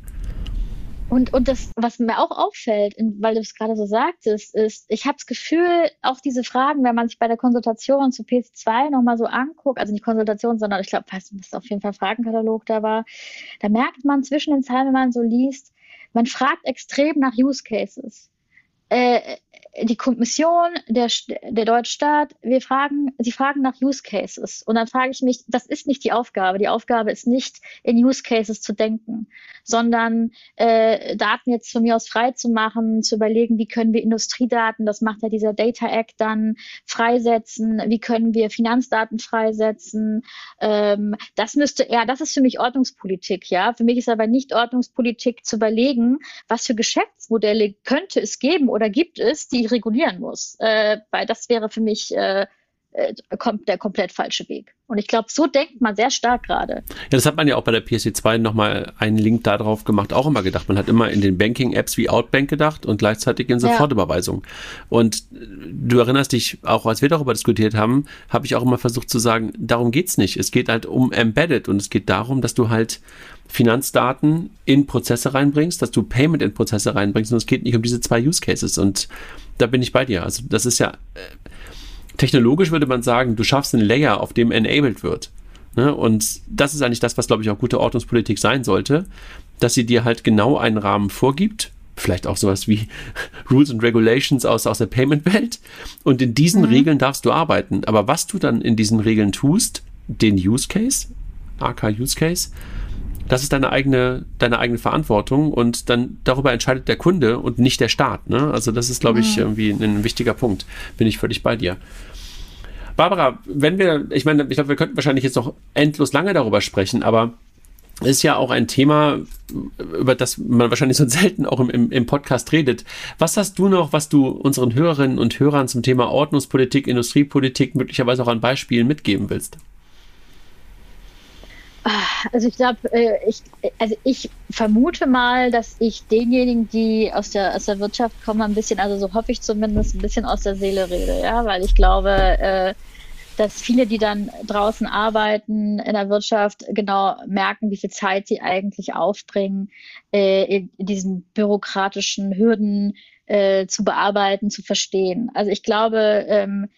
Und, und das, was mir auch auffällt, weil du es gerade so sagtest, ist, ich habe das Gefühl, auch diese Fragen, wenn man sich bei der Konsultation zu PS2 nochmal so anguckt, also nicht Konsultation, sondern ich glaube, das ist auf jeden Fall Fragenkatalog da war, da merkt man zwischen den Zeilen, wenn man so liest, man fragt extrem nach Use Cases. Äh, die Kommission, der, der deutsche Staat, wir fragen, sie fragen nach Use Cases. Und dann frage ich mich, das ist nicht die Aufgabe. Die Aufgabe ist nicht, in Use Cases zu denken, sondern äh, Daten jetzt von mir aus frei zu machen, zu überlegen, wie können wir Industriedaten, das macht ja dieser Data Act dann, freisetzen, wie können wir Finanzdaten freisetzen. Ähm, das müsste eher, das ist für mich Ordnungspolitik, ja. Für mich ist aber nicht Ordnungspolitik zu überlegen, was für Geschäftsmodelle könnte es geben oder gibt es, die regulieren muss. Äh, weil das wäre für mich äh, kommt der komplett falsche Weg. Und ich glaube, so denkt man sehr stark gerade. Ja, das hat man ja auch bei der PSC2 nochmal einen Link da drauf gemacht, auch immer gedacht. Man hat immer in den Banking-Apps wie Outbank gedacht und gleichzeitig in Sofortüberweisung. Ja. Und du erinnerst dich, auch als wir darüber diskutiert haben, habe ich auch immer versucht zu sagen, darum geht's nicht. Es geht halt um Embedded und es geht darum, dass du halt Finanzdaten in Prozesse reinbringst, dass du Payment in Prozesse reinbringst und es geht nicht um diese zwei Use Cases. Und da bin ich bei dir. Also das ist ja äh, technologisch würde man sagen, du schaffst einen Layer, auf dem enabled wird. Ne? Und das ist eigentlich das, was, glaube ich, auch gute Ordnungspolitik sein sollte, dass sie dir halt genau einen Rahmen vorgibt, vielleicht auch sowas wie Rules and Regulations aus, aus der Payment-Welt. Und in diesen mhm. Regeln darfst du arbeiten. Aber was du dann in diesen Regeln tust, den Use Case, AK Use Case, das ist deine eigene, deine eigene Verantwortung und dann darüber entscheidet der Kunde und nicht der Staat. Ne? Also das ist, glaube ich, irgendwie ein wichtiger Punkt. Bin ich völlig bei dir. Barbara, wenn wir, ich meine, ich glaube, wir könnten wahrscheinlich jetzt noch endlos lange darüber sprechen, aber es ist ja auch ein Thema, über das man wahrscheinlich so selten auch im, im, im, Podcast redet. Was hast du noch, was du unseren Hörerinnen und Hörern zum Thema Ordnungspolitik, Industriepolitik möglicherweise auch an Beispielen mitgeben willst? Also ich glaube, äh, ich, also ich vermute mal, dass ich denjenigen, die aus der, aus der Wirtschaft kommen, ein bisschen, also so hoffe ich zumindest, ein bisschen aus der Seele rede, ja, weil ich glaube, äh, dass viele, die dann draußen arbeiten in der Wirtschaft, genau merken, wie viel Zeit sie eigentlich aufbringen, äh, in diesen bürokratischen Hürden zu bearbeiten, zu verstehen. Also ich glaube, ähm,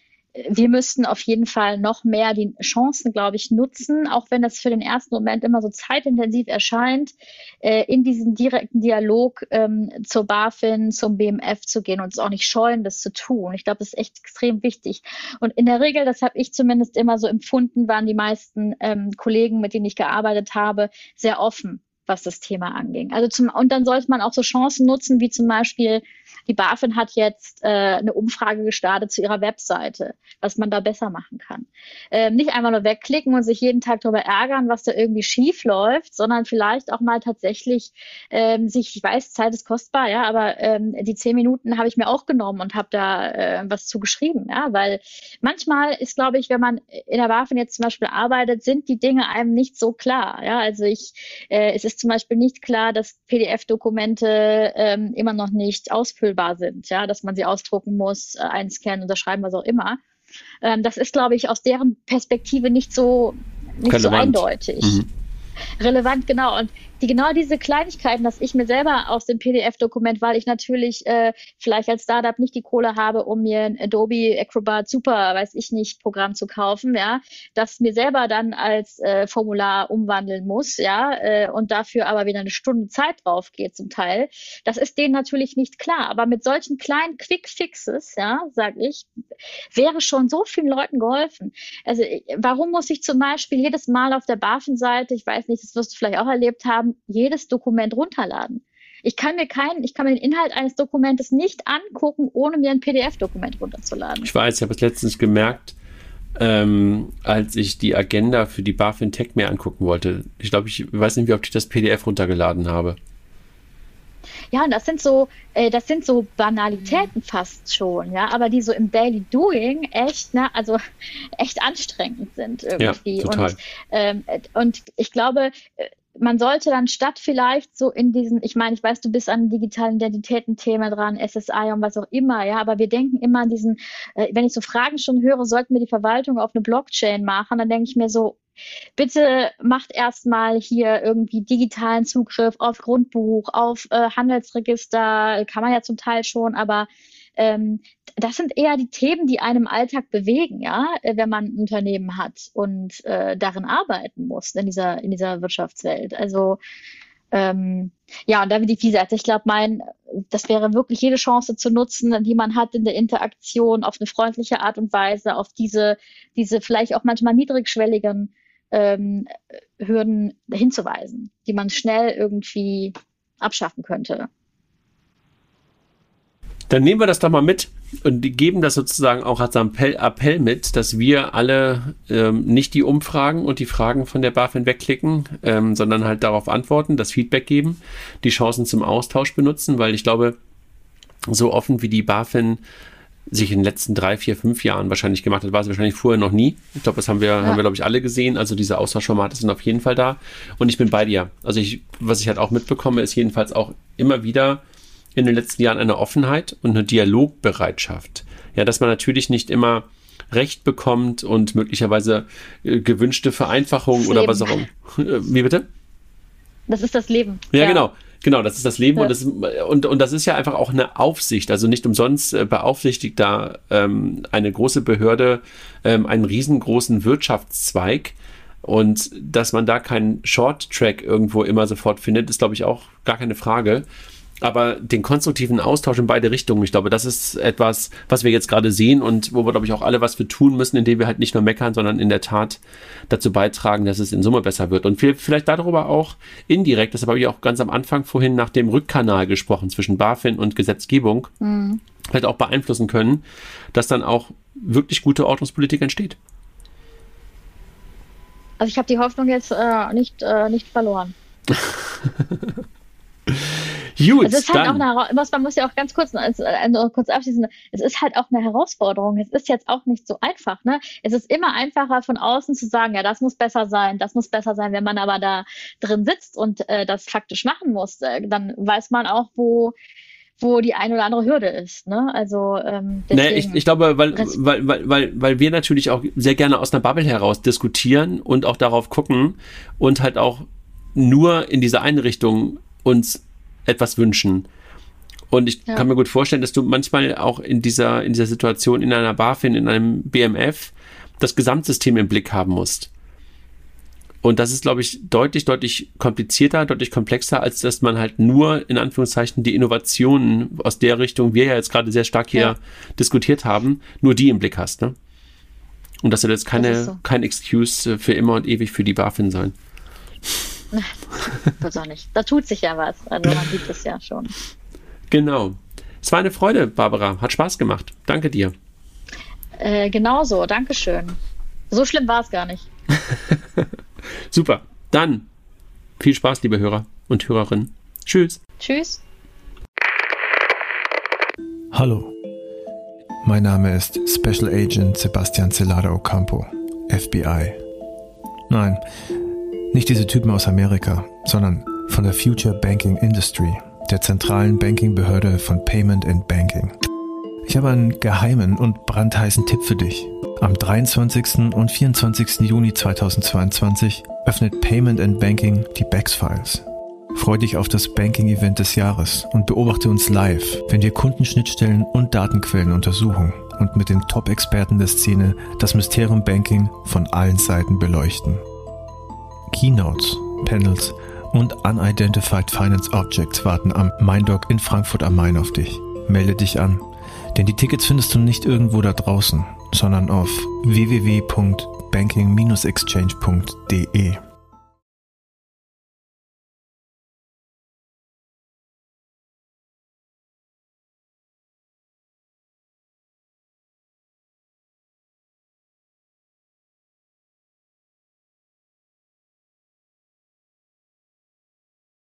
wir müssten auf jeden Fall noch mehr die Chancen, glaube ich, nutzen, auch wenn das für den ersten Moment immer so zeitintensiv erscheint, äh, in diesen direkten Dialog ähm, zur BaFin, zum BMF zu gehen und es auch nicht scheuen, das zu tun. Ich glaube, das ist echt extrem wichtig. Und in der Regel, das habe ich zumindest immer so empfunden, waren die meisten ähm, Kollegen, mit denen ich gearbeitet habe, sehr offen was das Thema anging. Also zum, und dann sollte man auch so Chancen nutzen, wie zum Beispiel die BaFin hat jetzt äh, eine Umfrage gestartet zu ihrer Webseite, was man da besser machen kann. Ähm, nicht einfach nur wegklicken und sich jeden Tag darüber ärgern, was da irgendwie schief läuft, sondern vielleicht auch mal tatsächlich ähm, sich, ich weiß, Zeit ist kostbar, ja, aber ähm, die zehn Minuten habe ich mir auch genommen und habe da äh, was zu geschrieben, ja, weil manchmal ist, glaube ich, wenn man in der BaFin jetzt zum Beispiel arbeitet, sind die Dinge einem nicht so klar, ja, also ich, äh, es ist zum Beispiel nicht klar, dass PDF-Dokumente ähm, immer noch nicht ausfüllbar ausfüllbar sind, ja, dass man sie ausdrucken muss, äh, einscannen, unterschreiben, was auch immer. Ähm, das ist, glaube ich, aus deren Perspektive nicht so, nicht so eindeutig. Mhm. Relevant, genau. Und die genau diese Kleinigkeiten, dass ich mir selber aus dem PDF-Dokument, weil ich natürlich äh, vielleicht als Startup nicht die Kohle habe, um mir ein Adobe Acrobat Super, weiß ich nicht, Programm zu kaufen, ja, das mir selber dann als äh, Formular umwandeln muss, ja, äh, und dafür aber wieder eine Stunde Zeit drauf geht zum Teil. Das ist denen natürlich nicht klar. Aber mit solchen kleinen Quick Fixes, ja, sag ich, wäre schon so vielen Leuten geholfen. Also warum muss ich zum Beispiel jedes Mal auf der BaFin-Seite, ich weiß nicht, das wirst du vielleicht auch erlebt haben, jedes Dokument runterladen. Ich kann mir keinen, ich kann mir den Inhalt eines Dokumentes nicht angucken, ohne mir ein PDF-Dokument runterzuladen. Ich weiß, ich habe es letztens gemerkt, ähm, als ich die Agenda für die BaFin Tech mir angucken wollte. Ich glaube, ich weiß nicht, wie oft ich das PDF runtergeladen habe. Ja, und das sind so, äh, das sind so Banalitäten fast schon, ja, aber die so im Daily Doing echt, ne, also echt anstrengend sind irgendwie. Ja, total. Und, ähm, und ich glaube, äh, man sollte dann statt vielleicht so in diesen, ich meine, ich weiß, du bist an digitalen Identitäten-Thema dran, SSI und was auch immer, ja, aber wir denken immer an diesen, äh, wenn ich so Fragen schon höre, sollten wir die Verwaltung auf eine Blockchain machen, dann denke ich mir so, bitte macht erstmal hier irgendwie digitalen Zugriff auf Grundbuch, auf äh, Handelsregister, kann man ja zum Teil schon, aber ähm, das sind eher die Themen, die einem Alltag bewegen, ja, äh, wenn man ein Unternehmen hat und äh, darin arbeiten muss in dieser, in dieser Wirtschaftswelt. Also Ähm, ja, und da wie gesagt, ich glaube, mein, das wäre wirklich jede Chance zu nutzen, die man hat in der Interaktion auf eine freundliche Art und Weise, auf diese, diese vielleicht auch manchmal niedrigschwelligen ähm, Hürden hinzuweisen, die man schnell irgendwie abschaffen könnte. Dann nehmen wir das doch mal mit und geben das sozusagen auch als Appell, Appell mit, dass wir alle ähm, nicht die Umfragen und die Fragen von der BaFin wegklicken, ähm, sondern halt darauf antworten, das Feedback geben, die Chancen zum Austausch benutzen, weil ich glaube, so offen wie die BaFin sich in den letzten drei, vier, fünf Jahren wahrscheinlich gemacht hat, war es wahrscheinlich vorher noch nie. Ich glaube, das haben wir, ja. haben wir, glaube ich, alle gesehen. Also diese Austauschformate sind auf jeden Fall da. Und ich bin bei dir. Also ich, was ich halt auch mitbekomme, ist jedenfalls auch immer wieder in den letzten Jahren eine Offenheit und eine Dialogbereitschaft. Ja, dass man natürlich nicht immer Recht bekommt und möglicherweise äh, gewünschte Vereinfachung oder was auch immer. Äh, wie bitte? Das ist das Leben. Ja, ja. genau. Genau, das ist das Leben ja. und, das, und, und das ist ja einfach auch eine Aufsicht. Also nicht umsonst äh, beaufsichtigt da ähm, eine große Behörde ähm, einen riesengroßen Wirtschaftszweig. Und dass man da keinen Short-Track irgendwo immer sofort findet, ist, glaube ich, auch gar keine Frage aber den konstruktiven Austausch in beide Richtungen, ich glaube, das ist etwas, was wir jetzt gerade sehen und wo wir, glaube ich, auch alle was für tun müssen, indem wir halt nicht nur meckern, sondern in der Tat dazu beitragen, dass es in Summe besser wird. Und vielleicht darüber auch indirekt, deshalb habe ich auch ganz am Anfang vorhin nach dem Rückkanal gesprochen zwischen BaFin und Gesetzgebung, mhm. vielleicht auch beeinflussen können, dass dann auch wirklich gute Ordnungspolitik entsteht. Also ich habe die Hoffnung jetzt äh, nicht, äh, nicht verloren. Gut, es ist halt auch eine, man muss ja auch ganz kurz, also, also kurz abschließen, es ist halt auch eine Herausforderung. Es ist jetzt auch nicht so einfach. Ne? Es ist immer einfacher von außen zu sagen, ja, das muss besser sein, das muss besser sein. Wenn man aber da drin sitzt und äh, das faktisch machen muss, äh, dann weiß man auch, wo wo die eine oder andere Hürde ist. Ne? Also ähm, nee, ich, ich glaube, weil, weil, weil, weil, weil wir natürlich auch sehr gerne aus einer Bubble heraus diskutieren und auch darauf gucken und halt auch nur in diese eine Richtung uns etwas wünschen. Und ich ja. kann mir gut vorstellen, dass du manchmal auch in dieser, in dieser Situation in einer BaFin, in einem BMF, das Gesamtsystem im Blick haben musst. Und das ist, glaube ich, deutlich, deutlich komplizierter, deutlich komplexer, als dass man halt nur in Anführungszeichen die Innovationen aus der Richtung, wir ja jetzt gerade sehr stark hier ja. diskutiert haben, nur die im Blick hast. Ne? Und das soll jetzt keine, so. kein Excuse für immer und ewig für die BaFin sein. Wird auch nicht. Da tut sich ja was. Also man sieht es ja schon. Genau. Es war eine Freude, Barbara. Hat Spaß gemacht. Danke dir. Äh, genauso. Dankeschön. So schlimm war es gar nicht. Super. Dann viel Spaß, liebe Hörer und Hörerinnen. Tschüss. Tschüss. Hallo. Mein Name ist Special Agent Sebastian Celada Ocampo, FBI. Nein, nicht diese Typen aus Amerika, sondern von der Future Banking Industry, der zentralen Bankingbehörde von Payment and Banking. Ich habe einen geheimen und brandheißen Tipp für dich. Am 23. und 24. Juni 2022 öffnet Payment and Banking die BEX Files. Freu dich auf das Banking-Event des Jahres und beobachte uns live, wenn wir Kundenschnittstellen und Datenquellen untersuchen und mit den Top-Experten der Szene das Mysterium Banking von allen Seiten beleuchten. Keynotes, Panels und Unidentified Finance Objects warten am MindDoc in Frankfurt am Main auf dich. Melde dich an, denn die Tickets findest du nicht irgendwo da draußen, sondern auf www.banking-exchange.de.